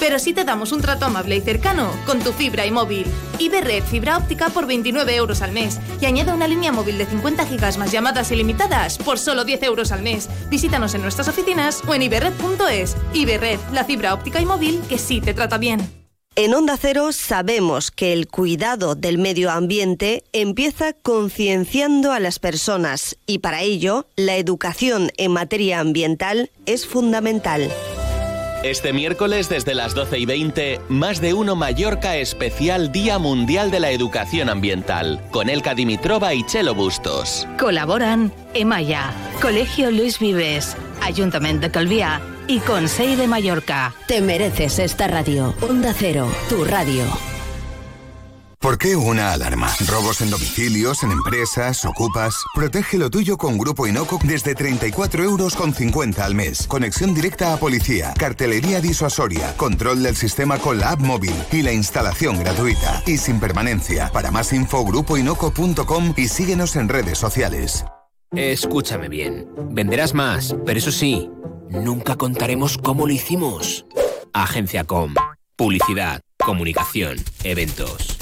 Pero sí te damos un trato amable y cercano con tu fibra y móvil. Iberred fibra óptica por 29 euros al mes. Y añade una línea móvil de 50 gigas más llamadas ilimitadas por solo 10 euros al mes. Visítanos en nuestras oficinas o en iberred.es. Iberred, la fibra óptica y móvil que sí te trata bien. En Onda Cero sabemos que el cuidado del medio ambiente empieza concienciando a las personas y para ello la educación en materia ambiental es fundamental. Este miércoles desde las 12 y 20, más de uno Mallorca especial Día Mundial de la Educación Ambiental, con Elka Dimitrova y Chelo Bustos. Colaboran Emaya, Colegio Luis Vives, Ayuntamiento de Calviá y Consell de Mallorca. Te mereces esta radio. Onda Cero, tu radio. ¿Por qué una alarma? ¿Robos en domicilios, en empresas, ocupas? Protege lo tuyo con Grupo Inoco desde 34 euros con 50 al mes. Conexión directa a policía, cartelería disuasoria, control del sistema con la app móvil y la instalación gratuita. Y sin permanencia. Para más info, grupoinoco.com y síguenos en redes sociales. Escúchame bien. Venderás más, pero eso sí, nunca contaremos cómo lo hicimos. Agencia Com. Publicidad comunicación, eventos.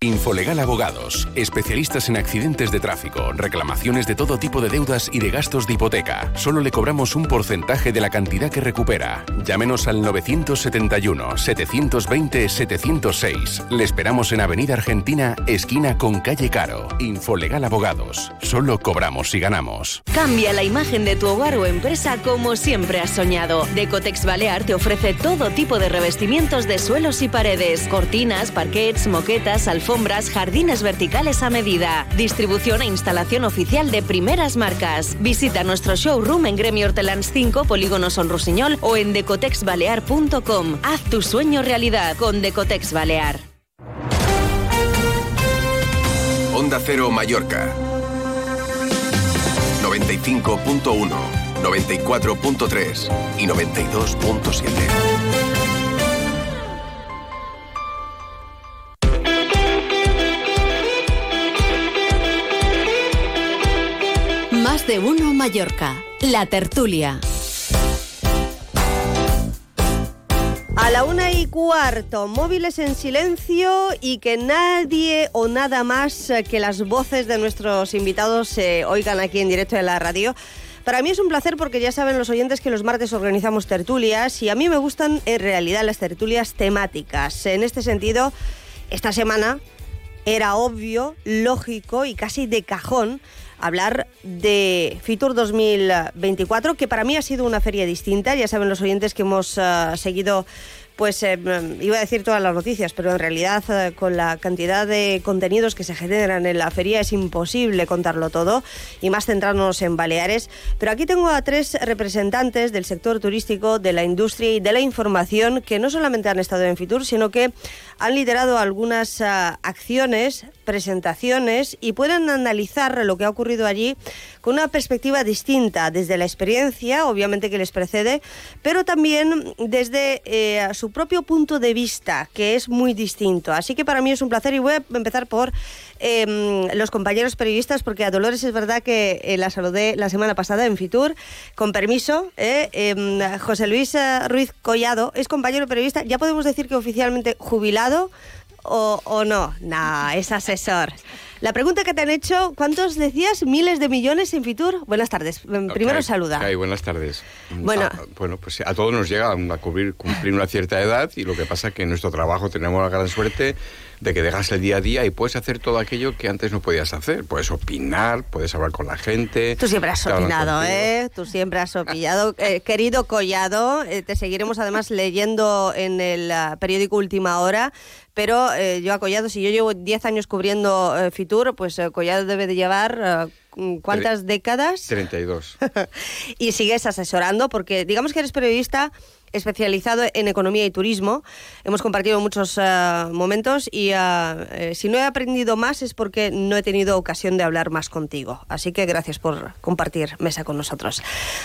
Infolegal Abogados, especialistas en accidentes de tráfico, reclamaciones de todo tipo de deudas y de gastos de hipoteca. Solo le cobramos un porcentaje de la cantidad que recupera. Llámenos al 971-720-706. Le esperamos en Avenida Argentina, esquina con calle Caro. Infolegal Abogados. Solo cobramos si ganamos. Cambia la imagen de tu hogar o empresa como siempre has soñado. Decotex Balear te ofrece todo tipo de revestimientos de suelos y paredes, cortinas, parquets, moquetas, alfombras jardines verticales a medida. Distribución e instalación oficial de primeras marcas. Visita nuestro showroom en Gremio Hortelans 5, Polígono Son Rusiñol o en decotexbalear.com. Haz tu sueño realidad con Decotex Balear. Onda Cero Mallorca. 95.1, 94.3 y 92.7. De uno Mallorca. La tertulia. A la una y cuarto, móviles en silencio y que nadie o nada más que las voces de nuestros invitados se oigan aquí en directo en la radio. Para mí es un placer porque ya saben los oyentes que los martes organizamos tertulias y a mí me gustan en realidad las tertulias temáticas. En este sentido, esta semana era obvio, lógico y casi de cajón hablar de Fitur 2024, que para mí ha sido una feria distinta. Ya saben los oyentes que hemos uh, seguido pues eh, iba a decir todas las noticias, pero en realidad eh, con la cantidad de contenidos que se generan en la feria es imposible contarlo todo y más centrarnos en Baleares. Pero aquí tengo a tres representantes del sector turístico, de la industria y de la información que no solamente han estado en Fitur, sino que han liderado algunas acciones, presentaciones y pueden analizar lo que ha ocurrido allí con una perspectiva distinta, desde la experiencia, obviamente que les precede, pero también desde eh, su propio punto de vista, que es muy distinto. Así que para mí es un placer y voy a empezar por eh, los compañeros periodistas, porque a Dolores es verdad que eh, la saludé la semana pasada en Fitur, con permiso. Eh, José Luis Ruiz Collado es compañero periodista, ya podemos decir que oficialmente jubilado o, o no. No, es asesor. La pregunta que te han hecho, ¿cuántos decías? ¿Miles de millones en Fitur? Buenas tardes. Primero okay, saluda. Okay, buenas tardes. Bueno. Ah, bueno, pues a todos nos llega a cumplir, cumplir una cierta edad y lo que pasa es que en nuestro trabajo tenemos la gran suerte de que dejas el día a día y puedes hacer todo aquello que antes no podías hacer. Puedes opinar, puedes hablar con la gente. Tú siempre has opinado, ¿eh? Tú siempre has opinado. *laughs* Eh, querido Collado, eh, te seguiremos además leyendo en el uh, periódico Última Hora. Pero eh, yo a Collado, si yo llevo 10 años cubriendo eh, Fitur, pues eh, Collado debe de llevar ¿cuántas Tre décadas? 32. y *laughs* sigues asesorando porque digamos que eres periodista especializado en economía y turismo. Hemos compartido muchos uh, momentos y uh, si no he aprendido más es porque no he tenido ocasión de hablar más contigo. Así que gracias por compartir mesa con nosotros.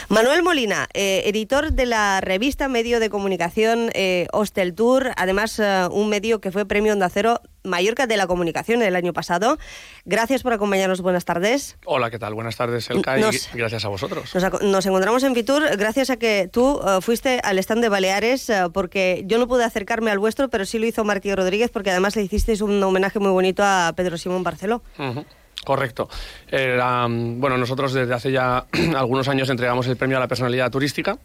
Manuel Molina, eh, editor de la revista medio de comunicación eh, Hostel Tour, además uh, un medio que fue premio Onda Cero Mallorca de la Comunicación el año pasado. Gracias por acompañarnos. Buenas tardes. Hola, ¿qué tal? Buenas tardes, Elka, nos, y gracias a vosotros. Nos, nos, encontramos en Fitur gracias a que tú uh, fuiste al stand de Baleares, uh, porque yo no pude acercarme al vuestro, pero sí lo hizo Martí Rodríguez, porque además le hicisteis un homenaje muy bonito a Pedro Simón Barceló. Uh -huh. Correcto. Eh, um, bueno, nosotros desde hace ya *clears throat* algunos años entregamos el premio a la personalidad turística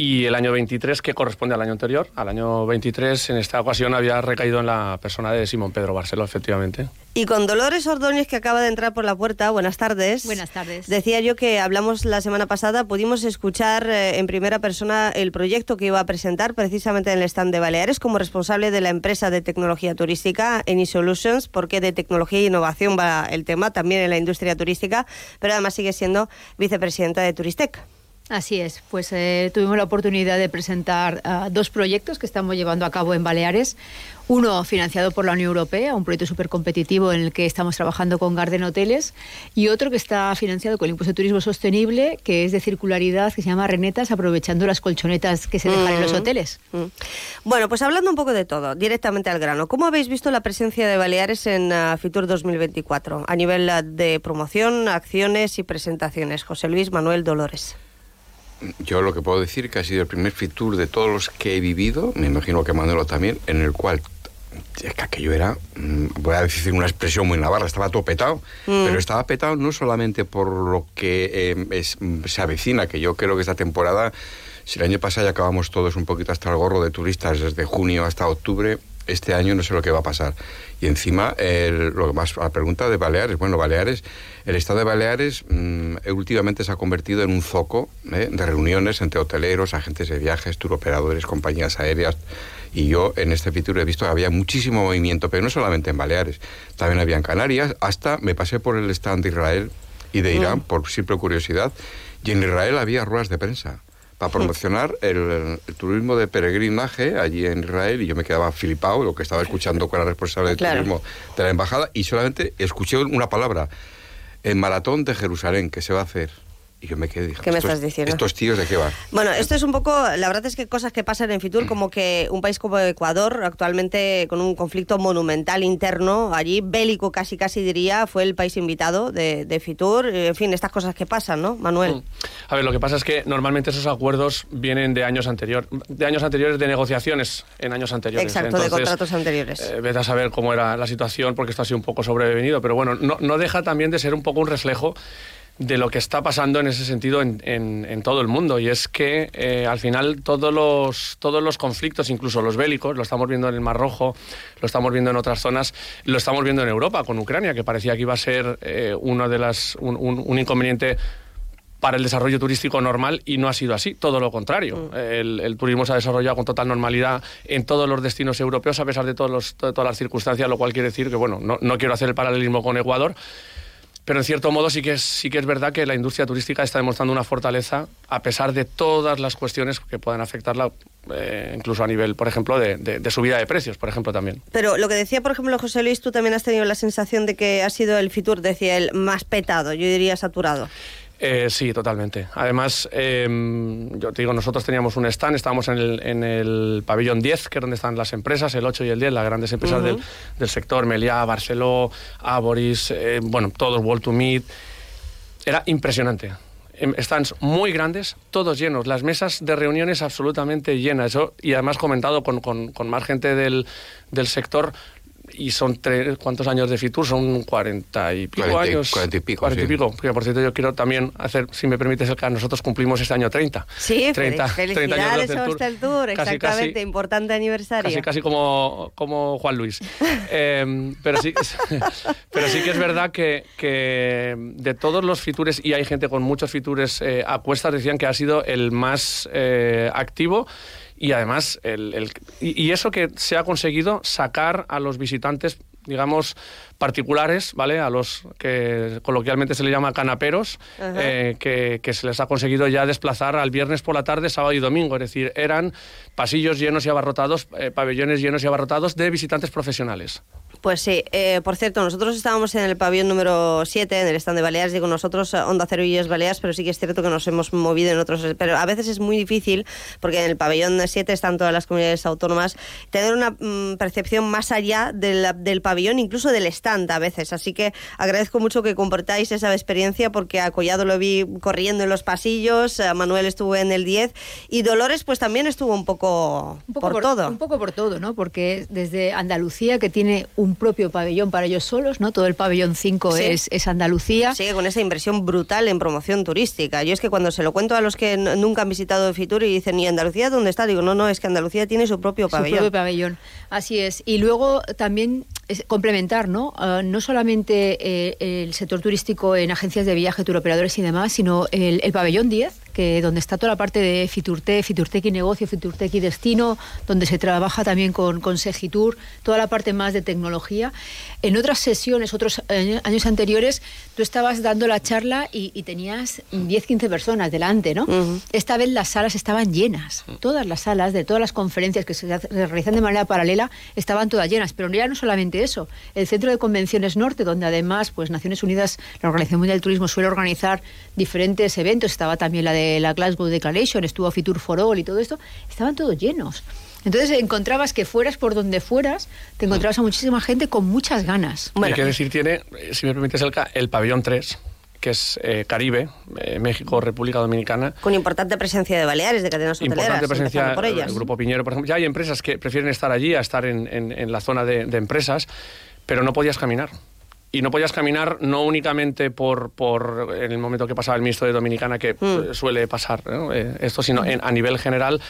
y el año 23, que corresponde al año anterior, al año 23, en esta ocasión había recaído en la persona de Simón Pedro Barceló, efectivamente. Y con Dolores Ordóñez, que acaba de entrar por la puerta, buenas tardes. Buenas tardes. Decía yo que hablamos la semana pasada, pudimos escuchar eh, en primera persona el proyecto que iba a presentar precisamente en el stand de Baleares como responsable de la empresa de tecnología turística, Eni Solutions, porque de tecnología e innovación va el tema, también en la industria turística, pero además sigue siendo vicepresidenta de Turistec. Así es, pues eh, tuvimos la oportunidad de presentar uh, dos proyectos que estamos llevando a cabo en Baleares. Uno financiado por la Unión Europea, un proyecto súper competitivo en el que estamos trabajando con Garden Hoteles, y otro que está financiado con el Impulso de Turismo Sostenible, que es de circularidad, que se llama Renetas, aprovechando las colchonetas que se dejan mm. en los hoteles. Mm. Bueno, pues hablando un poco de todo, directamente al grano, ¿cómo habéis visto la presencia de Baleares en uh, Fitur 2024 a nivel uh, de promoción, acciones y presentaciones? José Luis Manuel Dolores. Yo lo que puedo decir que ha sido el primer Fitur de todos los que he vivido, me imagino que Manuelo también, en el cual es que aquello era, mm, voy a decir una expresión muy navarra, estaba todo petado, Mm. pero estaba petado no solamente por lo que eh, es- se avecina, que yo creo que esta temporada, si el año pasado ya acabamos todos un poquito hasta el gorro de turistas desde junio hasta octubre, este año no sé lo que va a pasar. Y encima, el- lo más, la pregunta de Baleares, bueno, Baleares, el estado de Baleares mm, últimamente se ha convertido en un zoco ¿eh? de reuniones entre hoteleros, agentes de viajes, turoperadores, compañías aéreas. Y yo en este futuro he visto que había muchísimo movimiento, pero no solamente en Baleares, también había en Canarias, hasta me pasé por el stand de Israel y de Irán, Mm. por simple curiosidad, y en Israel había ruedas de prensa para promocionar el, el turismo de peregrinaje allí en Israel y yo me quedaba flipado lo que estaba escuchando con la responsable de Claro. turismo de la embajada y solamente escuché una palabra el maratón de Jerusalén que se va a hacer y yo me quedé dije, ¿Qué me "Estos- estás diciendo?" estos tíos de qué van Bueno, esto es un poco, la verdad es que cosas que pasan en Fitur, como que un país como Ecuador, actualmente con un conflicto monumental interno, allí bélico casi casi diría, fue el país invitado de, de Fitur. En fin, estas cosas que pasan, ¿no, Manuel? A ver, lo que pasa es que normalmente esos acuerdos vienen de años anteriores, de años anteriores de negociaciones en años anteriores. Exacto, de contratos anteriores. eh, vete a saber cómo era la situación, porque esto ha sido un poco sobrevenido, pero bueno, no, no deja también de ser un poco un reflejo de lo que está pasando en ese sentido en, en- en todo el mundo. Y es que eh, al final todos los, todos los conflictos, incluso los bélicos, lo estamos viendo en el Mar Rojo, lo estamos viendo en otras zonas, lo estamos viendo en Europa con Ucrania, que parecía que iba a ser eh, uno de las, un, un- un inconveniente para el desarrollo turístico normal y no ha sido así, todo lo contrario. El, el turismo se ha desarrollado con total normalidad en todos los destinos europeos a pesar de, todos los- de todas las circunstancias, lo cual quiere decir que, bueno, no, no quiero hacer el paralelismo con Ecuador, pero en cierto modo sí que, es, sí que es verdad que la industria turística está demostrando una fortaleza a pesar de todas las cuestiones que puedan afectarla, eh, incluso a nivel, por ejemplo, de, de- subida de precios, por ejemplo, también. Pero lo que decía, por ejemplo, José Luis, tú también has tenido la sensación de que ha sido el Fitur, decía él, más petado, yo diría saturado. Eh, sí, totalmente. Además, eh, yo te digo, nosotros teníamos un stand, estábamos en el, en el pabellón 10, que es donde están las empresas, el 8 y el 10, las grandes empresas del, del sector, Meliá, Barceló, Aboris, eh, bueno, todos, World to Meet. Era impresionante. Em, Stands muy grandes, todos llenos, las mesas de reuniones absolutamente llenas. Eso, y además comentado con, con- con más gente del, del sector. Y son tres, ¿cuántos años de Fitur? Son 40 y pico Cuarenta y- años. cuarenta y pico, 40 y sí. pico. Que por cierto, yo quiero también hacer, si me permites, el caso, nosotros cumplimos este año 30. Sí, 30, fel- 30 años a Tour. Hostel Tour, Casi, exactamente, casi, importante aniversario. Casi, casi como, como Juan Luis. *laughs* Eh, pero, sí, *laughs* pero sí que es verdad que, que de todos los fitures, y hay gente con muchos fitures eh, a cuestas, decían que ha sido el más eh, activo. Y además, el, el- y, eso que se ha conseguido sacar a los visitantes, digamos, particulares, ¿vale? A los que coloquialmente se le llama canaperos, eh, que, que se les ha conseguido ya desplazar al viernes por la tarde, sábado y domingo. Es decir, eran pasillos llenos y abarrotados, eh, pabellones llenos y abarrotados de visitantes profesionales. Pues sí, eh, por cierto, nosotros estábamos en el pabellón número 7, en el stand de Baleares, digo nosotros, eh, Onda Cero y es Baleares, pero sí que es cierto que nos hemos movido en otros, pero a veces es muy difícil, porque en el pabellón 7 están todas las comunidades autónomas, tener una mm, percepción más allá del, del pabellón, incluso del stand a veces, así que agradezco mucho que compartáis esa experiencia, porque a Collado lo vi corriendo en los pasillos, a Manuel estuvo en el 10, y Dolores pues también estuvo un poco, Un poco por, todo. Un poco por todo, ¿no? Porque desde Andalucía, que tiene un propio pabellón para ellos solos, ¿no? Todo el pabellón 5 Sí. es, es Andalucía. Sigue con esa inversión brutal en promoción turística. Yo es que cuando se lo cuento a los que nunca han visitado Fitur y dicen, ¿y Andalucía dónde está? Digo, no, no, es que Andalucía tiene su propio Su pabellón. propio pabellón. Así es. Y luego también es complementar, ¿no? Ah, no solamente eh, el sector turístico en agencias de viaje, turoperadores y demás, sino el, el pabellón 10, que donde está toda la parte de Fiturte, Fiturtec y negocio, Fiturtec y destino, donde se trabaja también con, con Segitur, toda la parte más de tecnología. En otras sesiones, otros año- años anteriores, tú estabas dando la charla y, y tenías 10, 15 personas delante, ¿no? Esta vez las salas estaban llenas. Todas las salas de todas las conferencias que se, se realizan de manera paralela estaban todas llenas. Pero ya no solamente eso. El Centro de Convenciones Norte, donde además pues Naciones Unidas, la Organización Mundial del Turismo, suele organizar diferentes eventos. Estaba también la de la Glasgow Declaration, estuvo Fitur for All y todo esto. Estaban todos llenos. Entonces encontrabas que fueras por donde fueras, te encontrabas a muchísima gente con muchas ganas. Hay que decir, tiene, eh, si me permites, Elka, el pabellón 3. que es eh, Caribe, eh, México, República Dominicana. Con importante presencia de Baleares, de cadenas hoteleras. Importante presencia por ellas. el Grupo Piñero, por ejemplo. Ya hay empresas que prefieren estar allí a estar en, en- en la zona de, de empresas, pero no podías caminar. Y no podías caminar no únicamente por, por en el momento que pasaba el ministro de Dominicana, que eh, suele pasar ¿no? Eh, esto, sino en- a nivel general.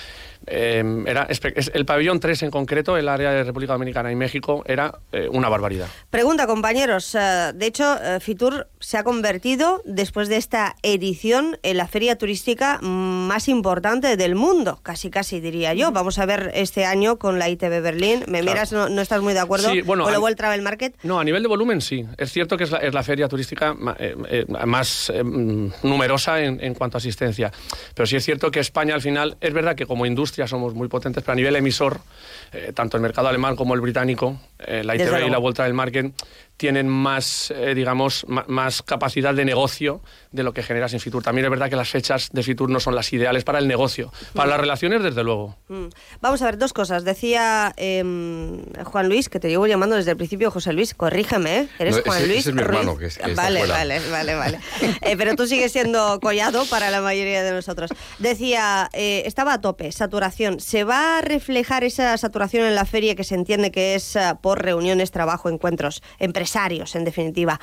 Eh, era el pabellón 3 en concreto, el área de República Dominicana y México, era eh, una barbaridad. Pregunta, compañeros. eh, de hecho, eh, Fitur se ha convertido, después de esta edición, en la feria turística más importante del mundo, casi casi diría yo. Vamos a ver este año con la ITB Berlín. ¿Me Claro. miras? No, no estás muy de acuerdo? Sí, bueno, ¿Con lo World Travel Market? No, a nivel de volumen sí. Es cierto que es la, es la feria turística eh, más mm, numerosa en, en cuanto a asistencia. Pero sí es cierto que España al final, es verdad que como industria somos muy potentes, pero a nivel emisor, eh, tanto el mercado alemán como el británico, eh, la ITB y la Vuelta del Market, tienen más, eh, digamos, más capacidad de negocio de lo que generas en Fitur. También es verdad que las fechas de Fitur no son las ideales para el negocio. Para Mm. las relaciones, desde luego. Mm. Vamos a ver, dos cosas. Decía em, Juan Luis, que te llevo llamando desde el principio, José Luis, corrígeme, ¿eh? Eres No, Juan ese- Luis. ese es mi hermano, que es- que está vale, vale, vale, vale. Eh, pero tú sigues siendo collado para la mayoría de nosotros. Decía, eh, estaba a tope, saturación. ¿Se va a reflejar esa saturación en la feria que se entiende que es eh, por reuniones, trabajo, encuentros, empresarios, en definitiva?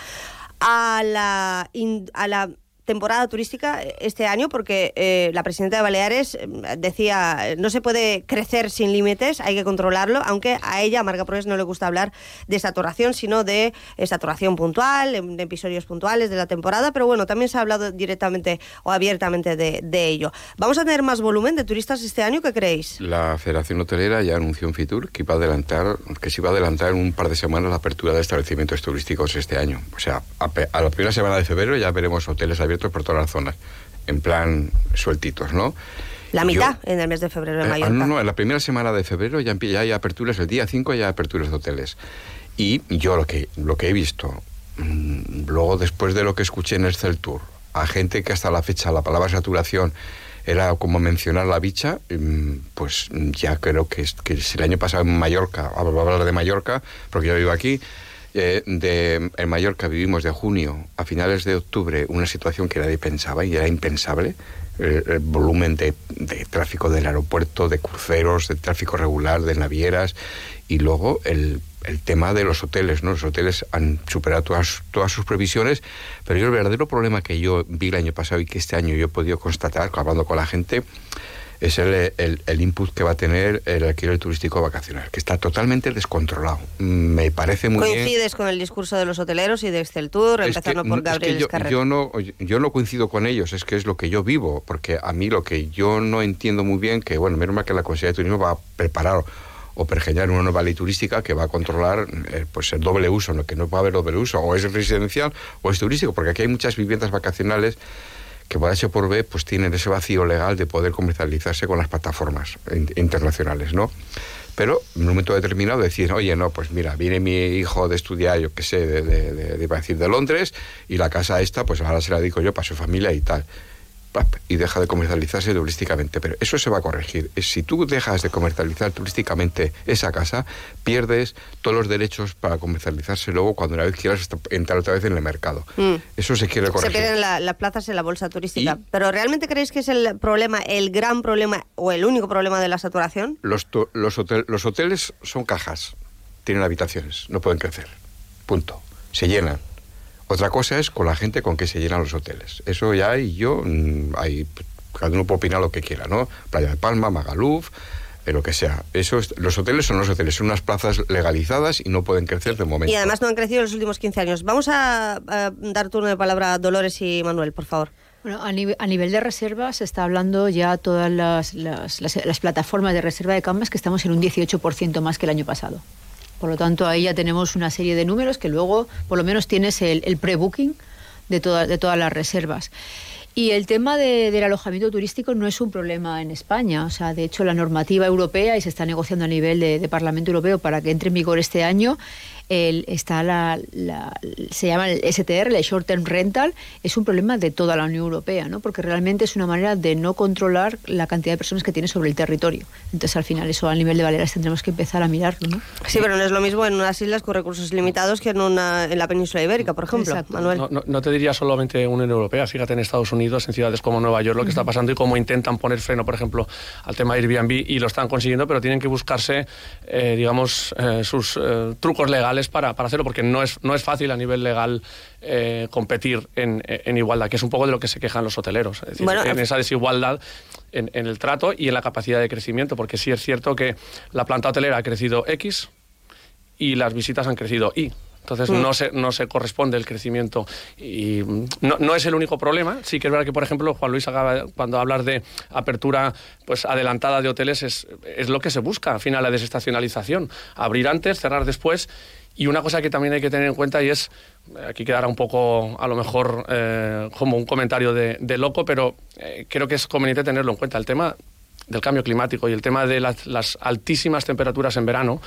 A la, a la temporada turística este año porque eh, la presidenta de Baleares eh, decía no se puede crecer sin límites, hay que controlarlo, aunque a ella, a Marga Proes, no le gusta hablar de saturación, sino de eh, saturación puntual, em, de episodios puntuales de la temporada, pero bueno, también se ha hablado directamente o abiertamente de, de ello. ¿Vamos a tener más volumen de turistas este año? ¿Qué creéis? La Federación Hotelera ya anunció en Fitur que iba a adelantar, que se iba a adelantar un par de semanas la apertura de establecimientos turísticos este año. O sea, a, a la primera semana de febrero ya veremos hoteles abiertos por todas las zonas, en plan sueltitos, ¿no? La Yo- mitad en el mes de febrero en Eh, Mallorca. no, no, en la primera semana de febrero ya, ya hay aperturas, el día 5 ya hay aperturas de hoteles. Y yo lo que, lo que he visto, mm, luego después de lo que escuché en Excel Tour, a gente que hasta la fecha la palabra saturación era como mencionar la bicha, mm, pues ya creo que, que si el año pasado en Mallorca, hablar de Mallorca, porque yo vivo aquí, eh, de, en Mallorca vivimos de junio a finales de octubre una situación que nadie pensaba y era impensable. El, volumen de, de tráfico del aeropuerto, de cruceros, de tráfico regular, de navieras y luego el, el tema de los hoteles. ¿no? Los hoteles han superado todas, todas sus previsiones, pero yo el verdadero problema que yo vi el año pasado y que este año yo he podido constatar hablando con la gente es el, el- el input que va a tener el alquiler turístico vacacional, que está totalmente descontrolado. Me parece muy bien. Coincides con el discurso de los hoteleros y de Excel Tour, Es que empezando por es que Gabriel yo, Escarret. yo no, yo no coincido con ellos, es que es lo que yo vivo, porque a mí lo que yo no entiendo muy bien, que bueno, menos mal que la Consejería de Turismo va a preparar o pergeñar una nueva ley turística que va a controlar eh, pues el doble uso, ¿no? que no va a haber doble uso, o es residencial o es turístico, porque aquí hay muchas viviendas vacacionales que por H por B pues tienen ese vacío legal de poder comercializarse con las plataformas in- internacionales, ¿no? Pero en un momento determinado decir, oye, no, pues mira, viene mi hijo de estudiar, yo qué sé, de, de, de- de Londres, y la casa esta, pues ahora se la dedico yo para su familia y tal. Y deja de comercializarse turísticamente. Pero eso se va a corregir. Si tú dejas de comercializar turísticamente esa casa, pierdes todos los derechos para comercializarse luego cuando una vez quieras entrar otra vez en el mercado. Mm. Eso se quiere Se corregir. pierden la- las plazas en la bolsa turística. ¿Pero realmente creéis que es el problema, el gran problema o el único problema de la saturación? Los, los, hotel- los hoteles son cajas, tienen habitaciones, no pueden crecer. Punto. Se llenan. Otra cosa es con la gente con que se llenan los hoteles. Eso ya hay yo, mm, hay, cada uno puede opinar lo que quiera, ¿no? Playa de Palma, Magaluf, eh, lo que sea. Eso es- los hoteles son los hoteles, son unas plazas legalizadas y no pueden crecer de momento. Y además no han crecido en los últimos 15 años. Vamos a, a dar turno de palabra a Dolores y Manuel, por favor. Bueno, a, nive- a nivel de reservas se está hablando ya todas las, las- las- las plataformas de reserva de camas que estamos en un 18% más que el año pasado. Por lo tanto, ahí ya tenemos una serie de números que luego, por lo menos, tienes el, el pre-booking de, toda- de todas las reservas. Y el tema de- del alojamiento turístico no es un problema en España. O sea, de hecho, la normativa europea, y se está negociando a nivel de, de Parlamento Europeo para que entre en vigor este año, el, está la, la- se llama el STR, el Short Term Rental, es un problema de toda la Unión Europea, ¿no? porque realmente es una manera de no controlar la cantidad de personas que tiene sobre el territorio. Entonces, al final, eso a nivel de Baleares tendremos que empezar a mirarlo. ¿no? Sí, pero no es lo mismo en unas islas con recursos limitados que en, una, en la península ibérica, por ejemplo. Manuel. No, no- no te diría solamente Unión Europea, fíjate en Estados Unidos, en ciudades como Nueva York, lo que está pasando y cómo intentan poner freno, por ejemplo, al tema de Airbnb y lo están consiguiendo, pero tienen que buscarse, eh, digamos, eh, sus eh, trucos legales para, para hacerlo, porque no es, no es fácil a nivel legal eh, competir en, en igualdad, que es un poco de lo que se quejan los hoteleros, es decir, Bueno, en esa desigualdad en, en el trato y en la capacidad de crecimiento, porque sí es cierto que la planta hotelera ha crecido X y las visitas han crecido Y. Entonces Mm. no, se, no se corresponde el crecimiento. Y no, no es el único problema. Sí que es verdad que, por ejemplo, Juan Luis, acaba- cuando hablas de apertura pues adelantada de hoteles, es, es lo que se busca, al final, la desestacionalización. Abrir antes, cerrar después. Y una cosa que también hay que tener en cuenta y es, aquí quedará un poco, a lo mejor, eh, como un comentario de, loco, pero eh, creo que es conveniente tenerlo en cuenta. El tema del cambio climático y el tema de las altísimas temperaturas en verano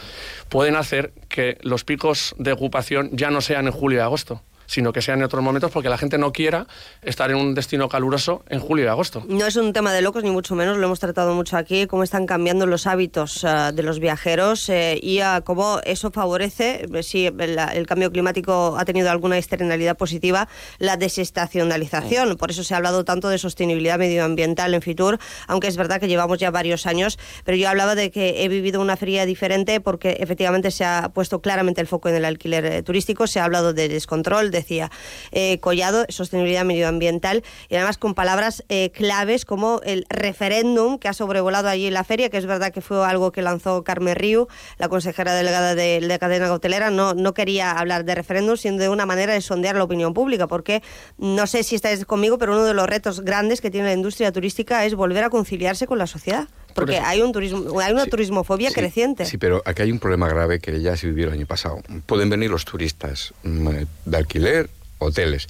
pueden hacer que los picos de ocupación ya no sean en julio y agosto, sino que sean en otros momentos porque la gente no quiera estar en un destino caluroso en julio y agosto. No es un tema de locos, ni mucho menos, lo hemos tratado mucho aquí, cómo están cambiando los hábitos ah, de los viajeros eh, y ah, cómo eso favorece, eh, si el, el cambio climático ha tenido alguna externalidad positiva, la desestacionalización. Por eso se ha hablado tanto de sostenibilidad medioambiental en Fitur, aunque es verdad que llevamos ya varios años, pero yo hablaba de que he vivido una feria diferente porque efectivamente se ha puesto claramente el foco en el alquiler eh, turístico, se ha hablado de descontrol, decía eh, Collado, sostenibilidad medioambiental y además con palabras eh, claves como el referéndum que ha sobrevolado allí en la feria, que es verdad que fue algo que lanzó Carmen Riu, la consejera delegada de, de cadena hotelera, no, no quería hablar de referéndum, sino de una manera de sondear la opinión pública, porque no sé si estáis conmigo, pero uno de los retos grandes que tiene la industria turística es volver a conciliarse con la sociedad. Porque eso. hay un turismo, hay una turismofobia creciente. Sí, pero aquí hay un problema grave que ya se vivió el año pasado. Pueden venir los turistas mm, de alquiler, hoteles,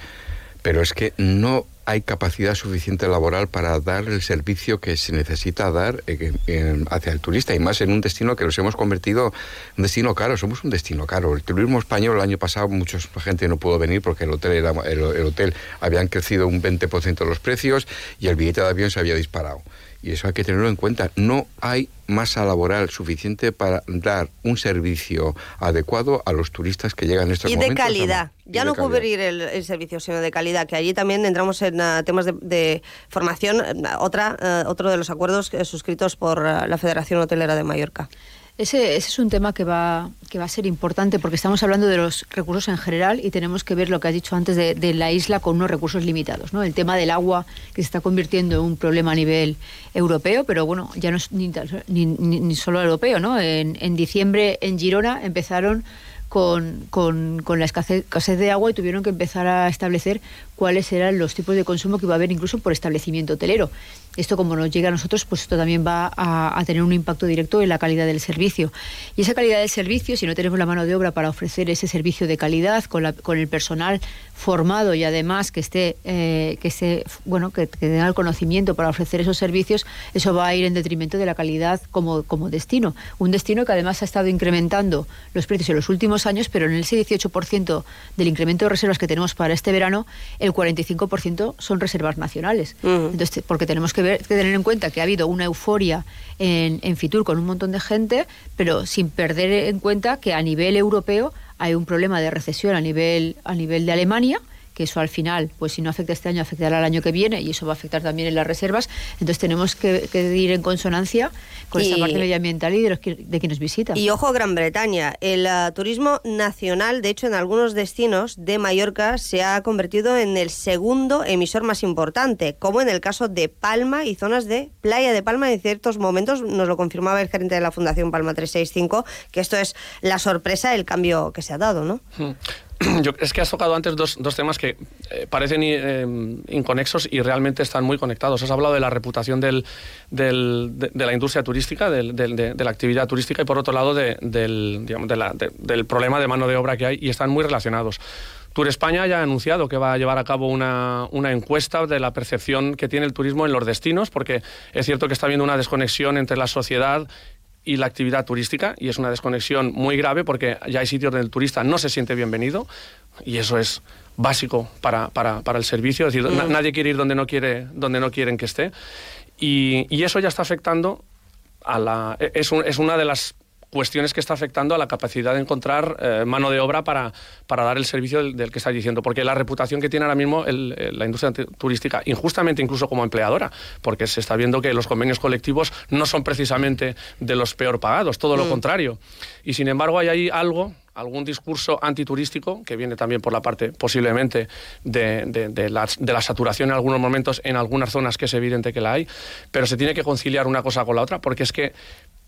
pero es que no hay capacidad suficiente laboral para dar el servicio que se necesita dar eh, eh, hacia el turista y más en un destino que nos hemos convertido en un destino caro. Somos un destino caro. El turismo español el año pasado mucha gente no pudo venir porque el hotel era, el, el hotel habían crecido un 20% los precios y el billete de avión se había disparado. Y eso hay que tenerlo en cuenta. No hay masa laboral suficiente para dar un servicio adecuado a los turistas que llegan en estos y de momentos. calidad, Y ya de no calidad. cubrir el, el servicio, sino de calidad, que allí también entramos en ah, temas de, de formación, otra, ah, otro de los acuerdos eh, suscritos por ah, la Federación Hotelera de Mallorca. Ese, ese es un tema que va, que va a ser importante porque estamos hablando de los recursos en general y tenemos que ver lo que has dicho antes de, la isla con unos recursos limitados. ¿no? El tema del agua que se está convirtiendo en un problema a nivel europeo, pero bueno, ya no es ni, ni, ni- solo europeo. ¿no? En, en diciembre en Girona empezaron con, con- la escasez de agua y tuvieron que empezar a establecer cuáles eran los tipos de consumo que iba a haber incluso por establecimiento hotelero. Esto como nos llega a nosotros, pues esto también va a, a tener un impacto directo en la calidad del servicio. Y esa calidad del servicio, si no tenemos la mano de obra para ofrecer ese servicio de calidad con, la- con el personal formado y además que esté, eh, que esté, bueno, que, que tenga el conocimiento para ofrecer esos servicios, eso va a ir en detrimento de la calidad como, como destino. Un destino que además ha estado incrementando los precios en los últimos años, pero en ese 18% del incremento de reservas que tenemos para este verano, el 45% son reservas nacionales. Entonces, porque tenemos que, ver, que tener en cuenta que ha habido una euforia en, en Fitur con un montón de gente, pero sin perder en cuenta que a nivel europeo hay un problema de recesión a nivel, a nivel de Alemania que eso al final, pues si no afecta este año, afectará el año que viene y eso va a afectar también en las reservas. Entonces tenemos que, que ir en consonancia con esta parte medioambiental y de, los que, de quienes visitan. Y ojo Gran Bretaña, el ah, turismo nacional, de hecho en algunos destinos de Mallorca se ha convertido en el segundo emisor más importante, como en el caso de Palma y zonas de Playa de Palma en ciertos momentos, nos lo confirmaba el gerente de la Fundación Palma 365, que esto es la sorpresa, el cambio que se ha dado, ¿no? Hmm. *clears throat* Es que has tocado antes dos, temas que eh, parecen eh, inconexos y realmente están muy conectados. Has hablado de la reputación de, la industria turística, de, la actividad turística y por otro lado del problema de mano de obra que hay y están muy relacionados. Tour España ya ha anunciado que va a llevar a cabo una, una encuesta de la percepción que tiene el turismo en los destinos, porque es cierto que está habiendo una desconexión entre la sociedad y la actividad turística, y es una desconexión muy grave porque ya hay sitios donde el turista no se siente bienvenido, y eso es básico para, para, para el servicio, es decir, nadie quiere ir donde no, quiere, donde no quieren que esté, y, y eso ya está afectando a la... Es, un- es una de las cuestiones que está afectando a la capacidad de encontrar eh, mano de obra para, para dar el servicio del, del que está diciendo. Porque la reputación que tiene ahora mismo el- el- la industria tu- turística, injustamente incluso como empleadora, porque se está viendo que los convenios colectivos no son precisamente de los peor pagados, todo lo Mm. contrario. Y sin embargo hay ahí algo algún discurso antiturístico que viene también por la parte posiblemente de, de- de la, de la saturación en algunos momentos en algunas zonas que es evidente que la hay, pero se tiene que conciliar una cosa con la otra porque es que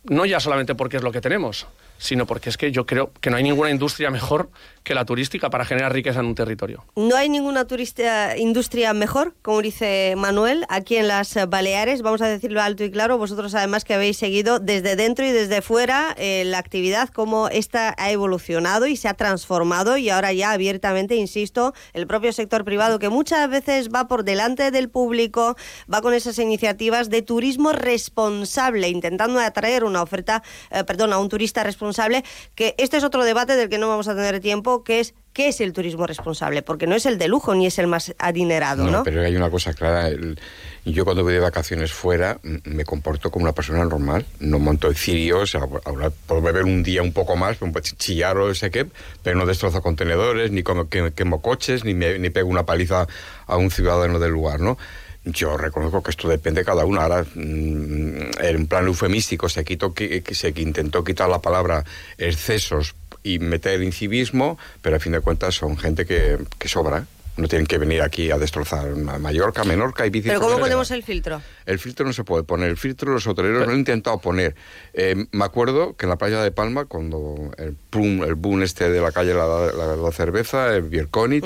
no ya solamente porque es lo que tenemos, sino porque es que yo creo que no hay ninguna industria mejor que la turística para generar riqueza en un territorio. No hay ninguna turista, industria mejor, como dice Manuel, aquí en las Baleares. Vamos a decirlo alto y claro. Vosotros además que habéis seguido desde dentro y desde fuera eh, la actividad, cómo esta ha evolucionado y se ha transformado y ahora ya abiertamente, insisto, el propio sector privado que muchas veces va por delante del público, va con esas iniciativas de turismo responsable, intentando atraer una oferta, eh, perdón, a un turista responsable, que este es otro debate del que no vamos a tener tiempo, que es ¿qué es el turismo responsable? Porque no es el de lujo ni es el más adinerado, ¿no? pero hay una cosa clara. el- yo cuando voy de vacaciones fuera me comporto como una persona normal. No monto cirios, a- ahora puedo beber un día un poco más, un ch- chillar o ese qué, pero no destrozo contenedores, ni como, que- quemo coches, ni, me, ni pego una paliza a un ciudadano del lugar, ¿no? Yo reconozco que esto depende de cada uno. Ahora, mm, en plan eufemístico, se, quitó, que se intentó quitar la palabra excesos y meter incivismo, pero a fin de cuentas son gente que, que sobra. No tienen que venir aquí a destrozar Ma- Mallorca, Menorca y Pero viceversa. ¿cómo ponemos el filtro? El filtro no se puede poner. El filtro los hoteleros lo han intentado poner. Eh, me acuerdo que en la playa de Palma, cuando el boom, el boom este de la calle La, la- la Cerveza, el Bierconit,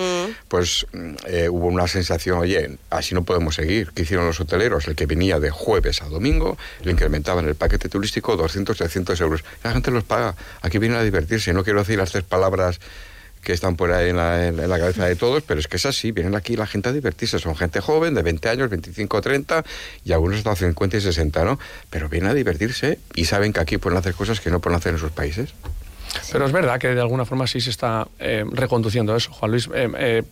pues mm, eh, hubo una sensación, oye, así no podemos seguir. ¿Qué hicieron los hoteleros? El que venía de jueves a domingo, le incrementaban el paquete turístico 200, 300 euros. La gente los paga. Aquí vienen a divertirse. No quiero decir las tres palabras que están por ahí en la, en- la cabeza de todos, pero es que es así, vienen aquí la gente a divertirse, son gente joven, de 20 años, 25, 30, y algunos hasta 50 y 60, ¿no? Pero vienen a divertirse y saben que aquí pueden hacer cosas que no pueden hacer en sus países. Pero es verdad que de alguna forma sí se está eh, reconduciendo eso. Juan Luis, eh, eh,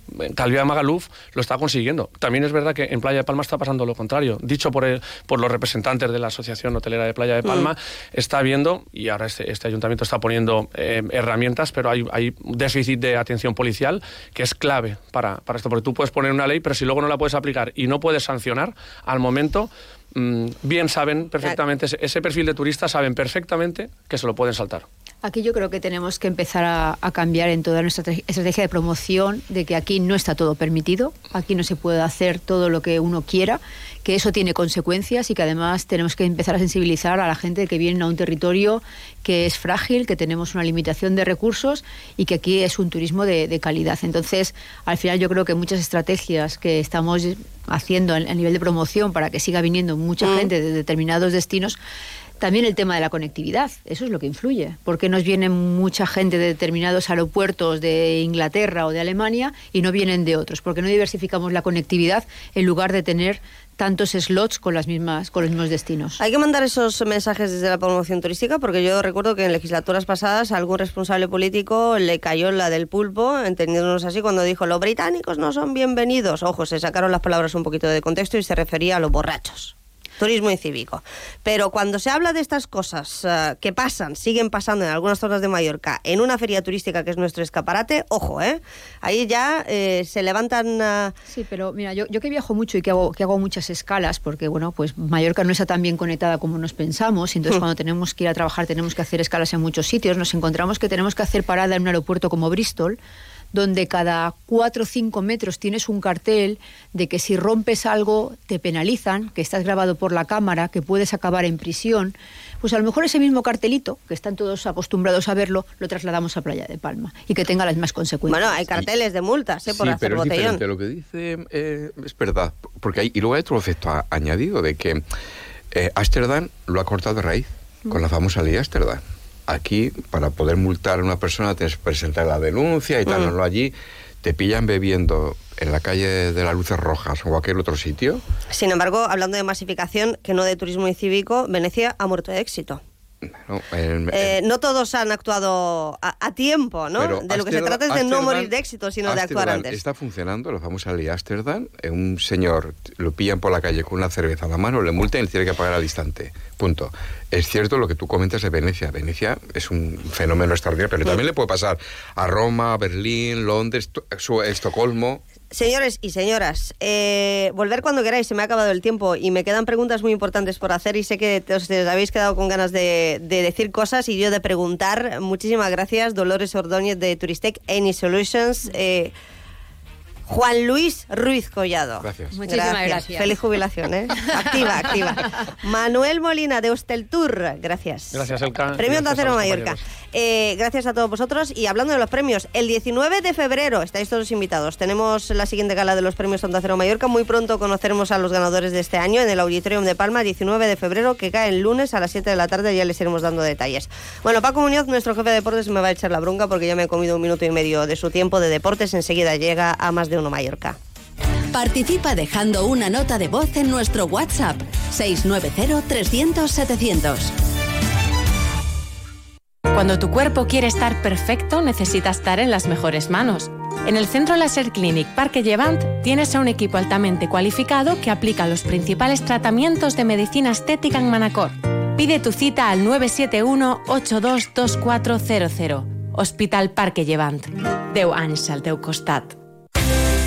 Magaluf lo está consiguiendo. También es verdad que en Playa de Palma está pasando lo contrario. Dicho por, el- por los representantes de la Asociación Hotelera de Playa de Palma, está viendo, y ahora este, este ayuntamiento está poniendo eh, herramientas, pero hay, hay un déficit de atención policial que es clave para, para esto. Porque tú puedes poner una ley, pero si luego no la puedes aplicar y no puedes sancionar, al momento mm, bien saben perfectamente, ese, ese perfil de turista saben perfectamente que se lo pueden saltar. Aquí yo creo que tenemos que empezar a, a cambiar en toda nuestra estrate- estrategia de promoción de que aquí no está todo permitido, aquí no se puede hacer todo lo que uno quiera, que eso tiene consecuencias y que además tenemos que empezar a sensibilizar a la gente que viene a un territorio que es frágil, que tenemos una limitación de recursos y que aquí es un turismo de, de calidad. Entonces, al final yo creo que muchas estrategias que estamos haciendo a a nivel de promoción para que siga viniendo mucha Mm. gente de determinados destinos también el tema de la conectividad, eso es lo que influye, porque nos viene mucha gente de determinados aeropuertos de Inglaterra o de Alemania y no vienen de otros, porque no diversificamos la conectividad en lugar de tener tantos slots con las mismas con los mismos destinos. Hay que mandar esos mensajes desde la promoción turística porque yo recuerdo que en legislaturas pasadas a algún responsable político le cayó la del pulpo, entendiéndonos así, cuando dijo los británicos no son bienvenidos. Ojo, se sacaron las palabras un poquito de contexto y se refería a los borrachos. Turismo incívico. Pero cuando se habla de estas cosas eh, que pasan, siguen pasando en algunas zonas de Mallorca, en una feria turística que es nuestro escaparate, ojo, ¿eh? Ahí ya eh, se levantan... eh, Sí, pero mira, yo, yo que viajo mucho y que hago, que hago muchas escalas, porque bueno, pues Mallorca no está tan bien conectada como nos pensamos, y entonces cuando tenemos que ir a trabajar tenemos que hacer escalas en muchos sitios, nos encontramos que tenemos que hacer parada en un aeropuerto como Bristol, donde cada cuatro o cinco metros tienes un cartel de que si rompes algo te penalizan, que estás grabado por la cámara, que puedes acabar en prisión. Pues a lo mejor ese mismo cartelito, que están todos acostumbrados a verlo, lo trasladamos a Playa de Palma y que tenga las mismas consecuencias. Bueno, hay carteles de multas ¿eh? por sí, hacer pero es botellón. diferente. Lo que dice eh, es verdad. Porque hay, y luego hay otro efecto añadido de que eh, Ámsterdam lo ha cortado de raíz con la famosa ley Ámsterdam. Aquí, para poder multar a una persona, tienes que presentar la denuncia y tal. Mm. No allí te pillan bebiendo en la calle de las luces rojas o cualquier otro sitio. Sin embargo, hablando de masificación, que no de turismo incívico, Venecia ha muerto de éxito. No, el- Eh, no todos han actuado a, a tiempo, ¿no? Pero de lo que se trata es de no morir de éxito, sino de actuar antes. Está funcionando, la famosa ley Ámsterdam. Eh, Un señor lo pillan por la calle con una cerveza a la mano, le multan y le tiene que pagar al instante. Punto. Es cierto lo que tú comentas de Venecia. Venecia es un fenómeno extraordinario, pero también le puede pasar a Roma, Berlín, Londres, Estocolmo. Señores y señoras, eh, volver cuando queráis, se me ha acabado el tiempo y me quedan preguntas muy importantes por hacer y sé que os habéis quedado con ganas de, de decir cosas y yo de preguntar. Muchísimas gracias, Dolores Ordóñez de Turistec Any Solutions. eh, Juan Luis Ruiz Collado. Gracias. Muchísimas gracias. Feliz jubilación, ¿eh? Activa, activa. *laughs* Manuel Molina de Hosteltour, gracias. Gracias, Elka. Premio Onda Gracias a Cero los Mallorca. compañeros. Eh, gracias a todos vosotros. Y hablando de los premios, el 19 de febrero estáis todos invitados. Tenemos la siguiente gala de los premios Onda Cero Mallorca. Muy pronto conoceremos a los ganadores de este año en el Auditorium de Palma, 19 de febrero, que cae el lunes a las 7 de la tarde. Ya les iremos dando detalles. Bueno, Paco Muñoz, nuestro jefe de deportes, me va a echar la bronca porque ya me he comido un minuto y medio de su tiempo de deportes. Enseguida llega a más de uno Mallorca. Participa dejando una nota de voz en nuestro WhatsApp 690-300-700. Cuando tu cuerpo quiere estar perfecto, necesita estar en las mejores manos. En el Centro Laser Clinic Parque Llevant tienes a un equipo altamente cualificado que aplica los principales tratamientos de medicina estética en Manacor. Pide tu cita al 971-822400. Hospital Parque Llevant. Deu anys al costat.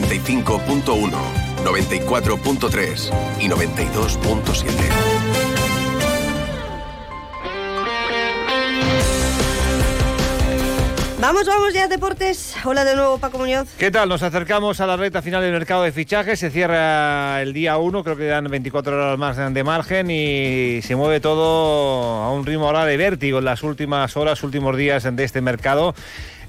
95.1, 94.3 y 92.7. Vamos, vamos ya, deportes. Hola de nuevo, Paco Muñoz. ¿Qué tal? Nos acercamos a la recta final del mercado de fichajes. Se cierra el día 1, creo que dan 24 horas más de margen y se mueve todo a un ritmo ahora de vértigo en las últimas horas, últimos días de este mercado.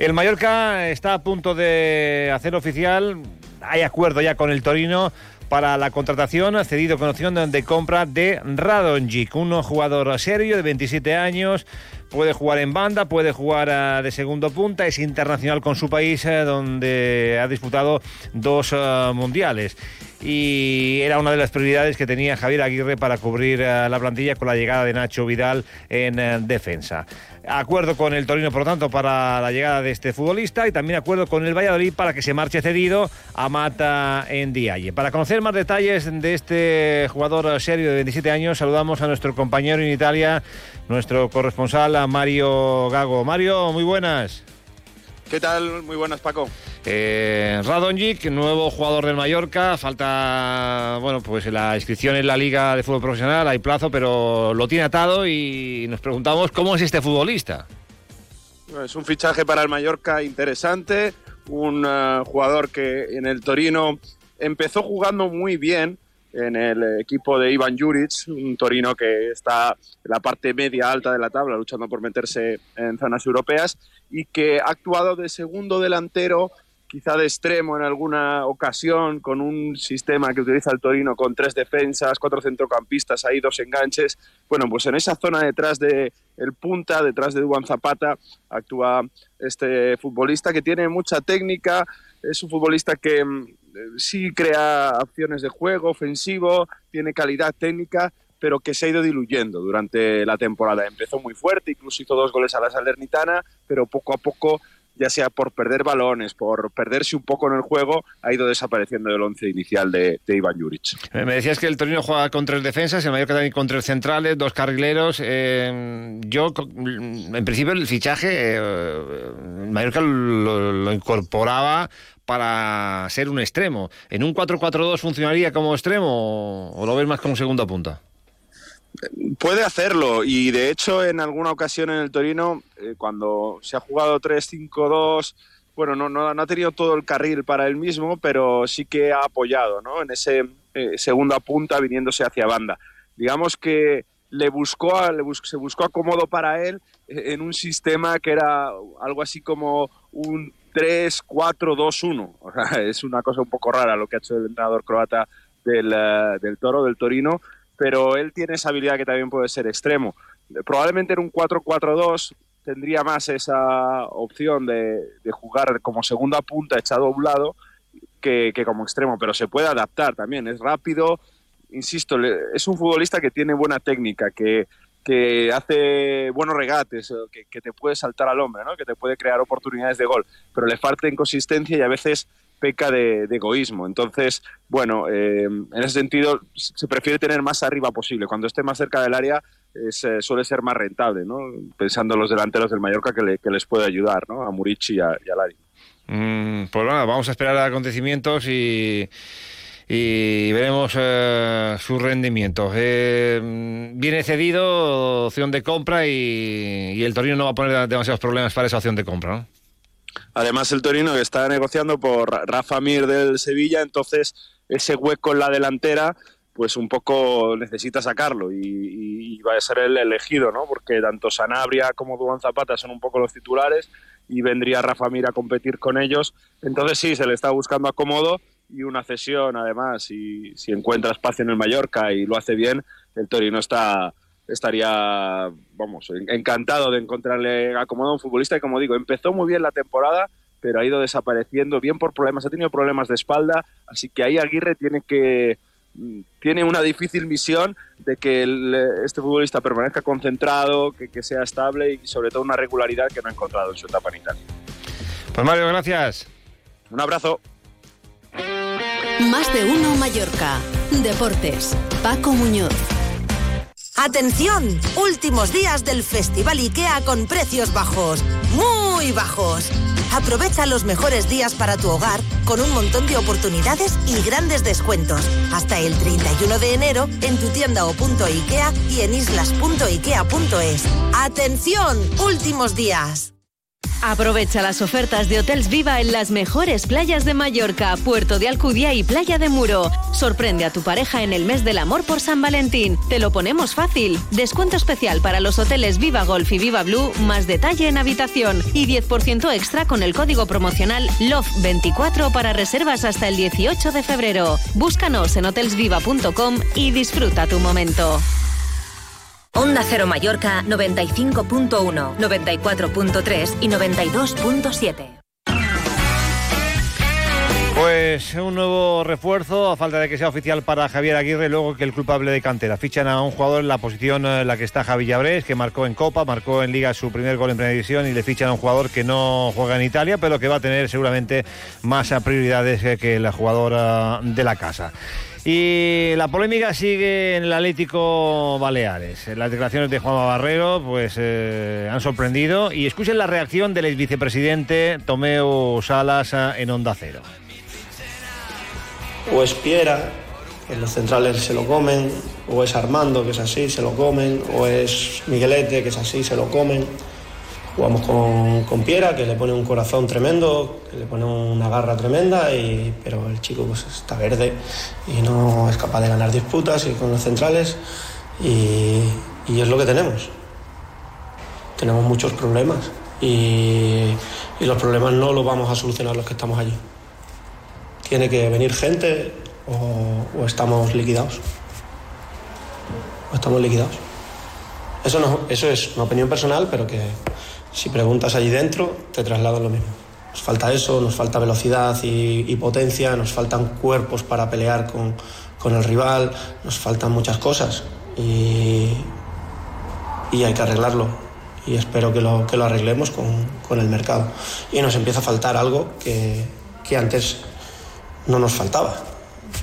El Mallorca está a punto de hacer oficial, hay acuerdo ya con el Torino para la contratación, cedido con opción de compra de Radonjic, un jugador serio de 27 años, puede jugar en banda, puede jugar eh, de segundo punta, es internacional con su país, eh, donde ha disputado dos eh, mundiales. Y era una de las prioridades que tenía Javier Aguirre para cubrir eh, la plantilla con la llegada de Nacho Vidal en eh, defensa. Acuerdo con el Torino, por lo tanto, para la llegada de este futbolista y también acuerdo con el Valladolid para que se marche cedido a Mata en Dialle. Para conocer más detalles de este jugador serio de 27 años, saludamos a nuestro compañero en Italia, nuestro corresponsal, Mario Gago. Mario, muy buenas. ¿Qué tal? Muy buenas, Paco. Eh, Radonjic, nuevo jugador del Mallorca, falta, bueno, pues la inscripción en la Liga de Fútbol Profesional, hay plazo, pero lo tiene atado y nos preguntamos cómo es este futbolista. Es un fichaje para el Mallorca interesante, un eh, jugador que en el Torino empezó jugando muy bien en el equipo de Ivan Juric, un Torino que está en la parte media alta de la tabla, luchando por meterse en zonas europeas, y que ha actuado de segundo delantero, quizá de extremo en alguna ocasión, con un sistema que utiliza el Torino con tres defensas, cuatro centrocampistas, ahí dos enganches. Bueno, pues en esa zona detrás de el punta, detrás de Duan Zapata, actúa este futbolista que tiene mucha técnica, es un futbolista que mm, sí crea opciones de juego ofensivo, tiene calidad técnica, pero que se ha ido diluyendo durante la temporada. Empezó muy fuerte, incluso hizo dos goles a la Salernitana, pero poco a poco ya sea por perder balones, por perderse un poco en el juego, ha ido desapareciendo del once inicial de, de Iván Juric. Eh, Me decías que el Torino juega con tres defensas, el Mallorca también con tres centrales, dos carrileros. Eh, yo, co- en principio, el fichaje, eh, el Mallorca lo, lo incorporaba para ser un extremo. ¿En un 4-4-2 funcionaría como extremo o lo ves más como segunda punta? Puede hacerlo y de hecho en alguna ocasión en el Torino, eh, cuando se ha jugado 3-5-2, bueno, no, no, no ha tenido todo el carril para él mismo, pero sí que ha apoyado ¿no? en ese eh, segunda punta viniéndose hacia banda. Digamos que le buscó, a- le bus- se buscó acomodo para él eh, en un sistema que era algo así como un 3-4-2-1. *laughs* O sea, es una cosa un poco rara lo que ha hecho el entrenador croata del, eh, del Toro, del Torino, pero él tiene esa habilidad que también puede ser extremo. Probablemente en un 4-4-2 tendría más esa opción de, jugar como segunda punta echado a un lado que, como extremo, pero se puede adaptar también, es rápido, insisto, es un futbolista que tiene buena técnica, que, que hace buenos regates, que, que te puede saltar al hombre, ¿no? que te puede crear oportunidades de gol, pero le falta inconsistencia y a veces peca de, egoísmo. Entonces, bueno, eh, en ese sentido se prefiere tener más arriba posible. Cuando esté más cerca del área es, eh, suele ser más rentable, ¿no? pensando en los delanteros del Mallorca que, le- que les puede ayudar, ¿no? a Murici y a, y Lari. Mm, pues nada, vamos a esperar acontecimientos y, veremos eh, su rendimiento. Eh, viene cedido, opción de compra y, y el Torino no va a poner demasiados problemas para esa opción de compra, ¿no? Además, el Torino que está negociando por Rafa Mir del Sevilla, entonces ese hueco en la delantera, pues un poco necesita sacarlo y, va a ser el elegido, ¿no? Porque tanto Sanabria como Duan Zapata son un poco los titulares y vendría Rafa Mir a competir con ellos. Entonces sí, se le está buscando acomodo y una cesión, además, y si encuentra espacio en el Mallorca y lo hace bien, el Torino está estaría, vamos, en- encantado de encontrarle acomodo a un futbolista y como digo, empezó muy bien la temporada, pero ha ido desapareciendo bien por problemas, ha tenido problemas de espalda, así que ahí Aguirre tiene que mm, tiene una difícil misión de que el- este futbolista permanezca concentrado, que, que sea estable y sobre todo una regularidad que no ha encontrado en su etapa en Italia. Pues Mario, gracias. Un abrazo. Más de uno Mallorca. Deportes. Paco Muñoz. Atención, últimos días del Festival IKEA con precios bajos, muy bajos. Aprovecha los mejores días para tu hogar con un montón de oportunidades y grandes descuentos. Hasta el 31 de enero en tu tienda o punto IKEA y en islas.ikea.es. Atención, últimos días. Aprovecha las ofertas de Hotels Viva en las mejores playas de Mallorca, Puerto de Alcudia y Playa de Muro. Sorprende a tu pareja en el mes del amor por San Valentín. Te lo ponemos fácil. Descuento especial para los hoteles Viva Golf y Viva Blue, más detalle en habitación y 10% extra con el código promocional LOVE24 para reservas hasta el 18 de febrero. Búscanos en hotelsviva.com y disfruta tu momento. Onda Cero Mallorca 95.1, 94.3 y 92.7. Pues un nuevo refuerzo, a falta de que sea oficial para Javier Aguirre, luego que el culpable de cantera. Fichan a un jugador en la posición en la que está Javi Llabrés, que marcó en Copa, marcó en Liga su primer gol en Primera División y le fichan a un jugador que no juega en Italia, pero que va a tener seguramente más prioridades que- que la jugadora de la casa. Y la polémica sigue en el Atlético Baleares. Las declaraciones de Juan Barrero pues, eh, han sorprendido y escuchen la reacción del ex vicepresidente Tomeu Salas eh, en Onda Cero. o es Piera, que los centrales se lo comen, o es Armando, que es así, se lo comen, o es Miguelete, que es así, se lo comen. Jugamos con, con Piera, que le pone un corazón tremendo, que le pone una garra tremenda, y, pero el chico pues, está verde y no es capaz de ganar disputas y con los centrales, y, es lo que tenemos. Tenemos muchos problemas y, los problemas no los vamos a solucionar los que estamos allí tiene que venir gente o, estamos liquidados. O estamos liquidados. Eso, eso es una opinión personal, pero que si preguntas allí dentro te trasladan lo mismo. Nos falta eso, nos falta velocidad y, y potencia, nos faltan cuerpos para pelear con, con el rival, nos faltan muchas cosas y, y hay que arreglarlo. y espero que lo, que lo arreglemos con, con, el mercado. Y nos empieza a faltar algo que, que antes no nos faltaba,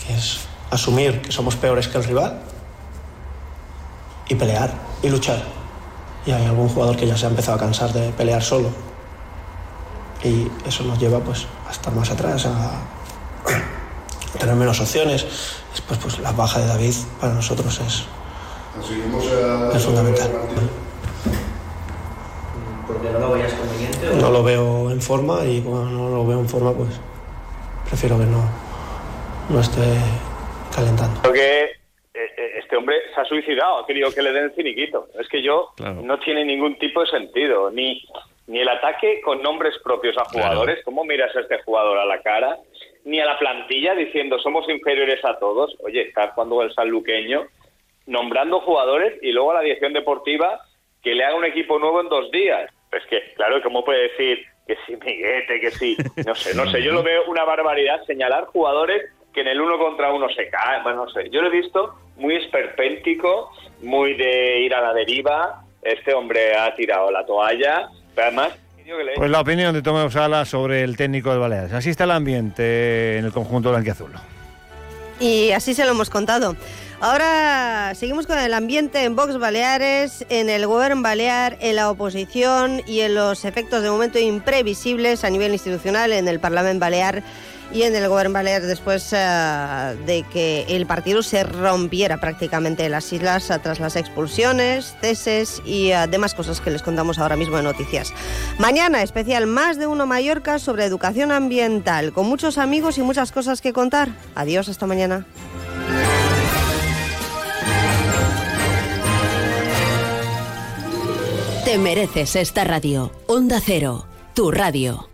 que es asumir que somos peores que el rival y pelear y luchar. Y hay algún jugador que ya se ha empezado a cansar de pelear solo. Y eso nos lleva pues, a estar más atrás, a, *coughs* tener menos opciones. Después, pues la baja de David para nosotros es, es fundamental. ¿Porque no lo veías conveniente? No lo veo en forma y cuando no lo veo en forma, pues prefiero que no, no esté calentando. Creo que eh, eh, este hombre se ha suicidado, ha querido que le den ciniquito. Es que yo no tiene ningún tipo de sentido, ni, ni el ataque con nombres propios a jugadores, cómo miras a este jugador a la cara, ni a la plantilla diciendo somos inferiores a todos. Oye, está cuando el sanluqueño nombrando jugadores y luego a la dirección deportiva que le haga un equipo nuevo en dos días. Es que, claro, ¿cómo puede decir que si Miguete, que si... No sé, no sé, yo lo veo una barbaridad señalar jugadores que en el uno contra uno se caen, bueno, no sé. Yo lo he visto muy esperpéntico, muy de ir a la deriva. Este hombre ha tirado la toalla, pero además pues la opinión de Tomás Sala sobre el técnico de Baleares. Así está el ambiente en el conjunto blanquiazul. Y así se lo hemos contado. Ahora seguimos con el ambiente en Vox Baleares, en el Gobierno Balear, en la oposición y en los efectos de momento imprevisibles a nivel institucional en el Parlamento Balear y en el Gobierno Balear después eh, de que el partido se rompiera prácticamente en las islas eh, tras las expulsiones, ceses y uh, demás cosas que les contamos ahora mismo en noticias. Mañana especial Más de Uno Mallorca sobre educación ambiental, con muchos amigos y muchas cosas que contar. Adiós, hasta mañana. Te mereces esta radio. Onda Cero, tu radio.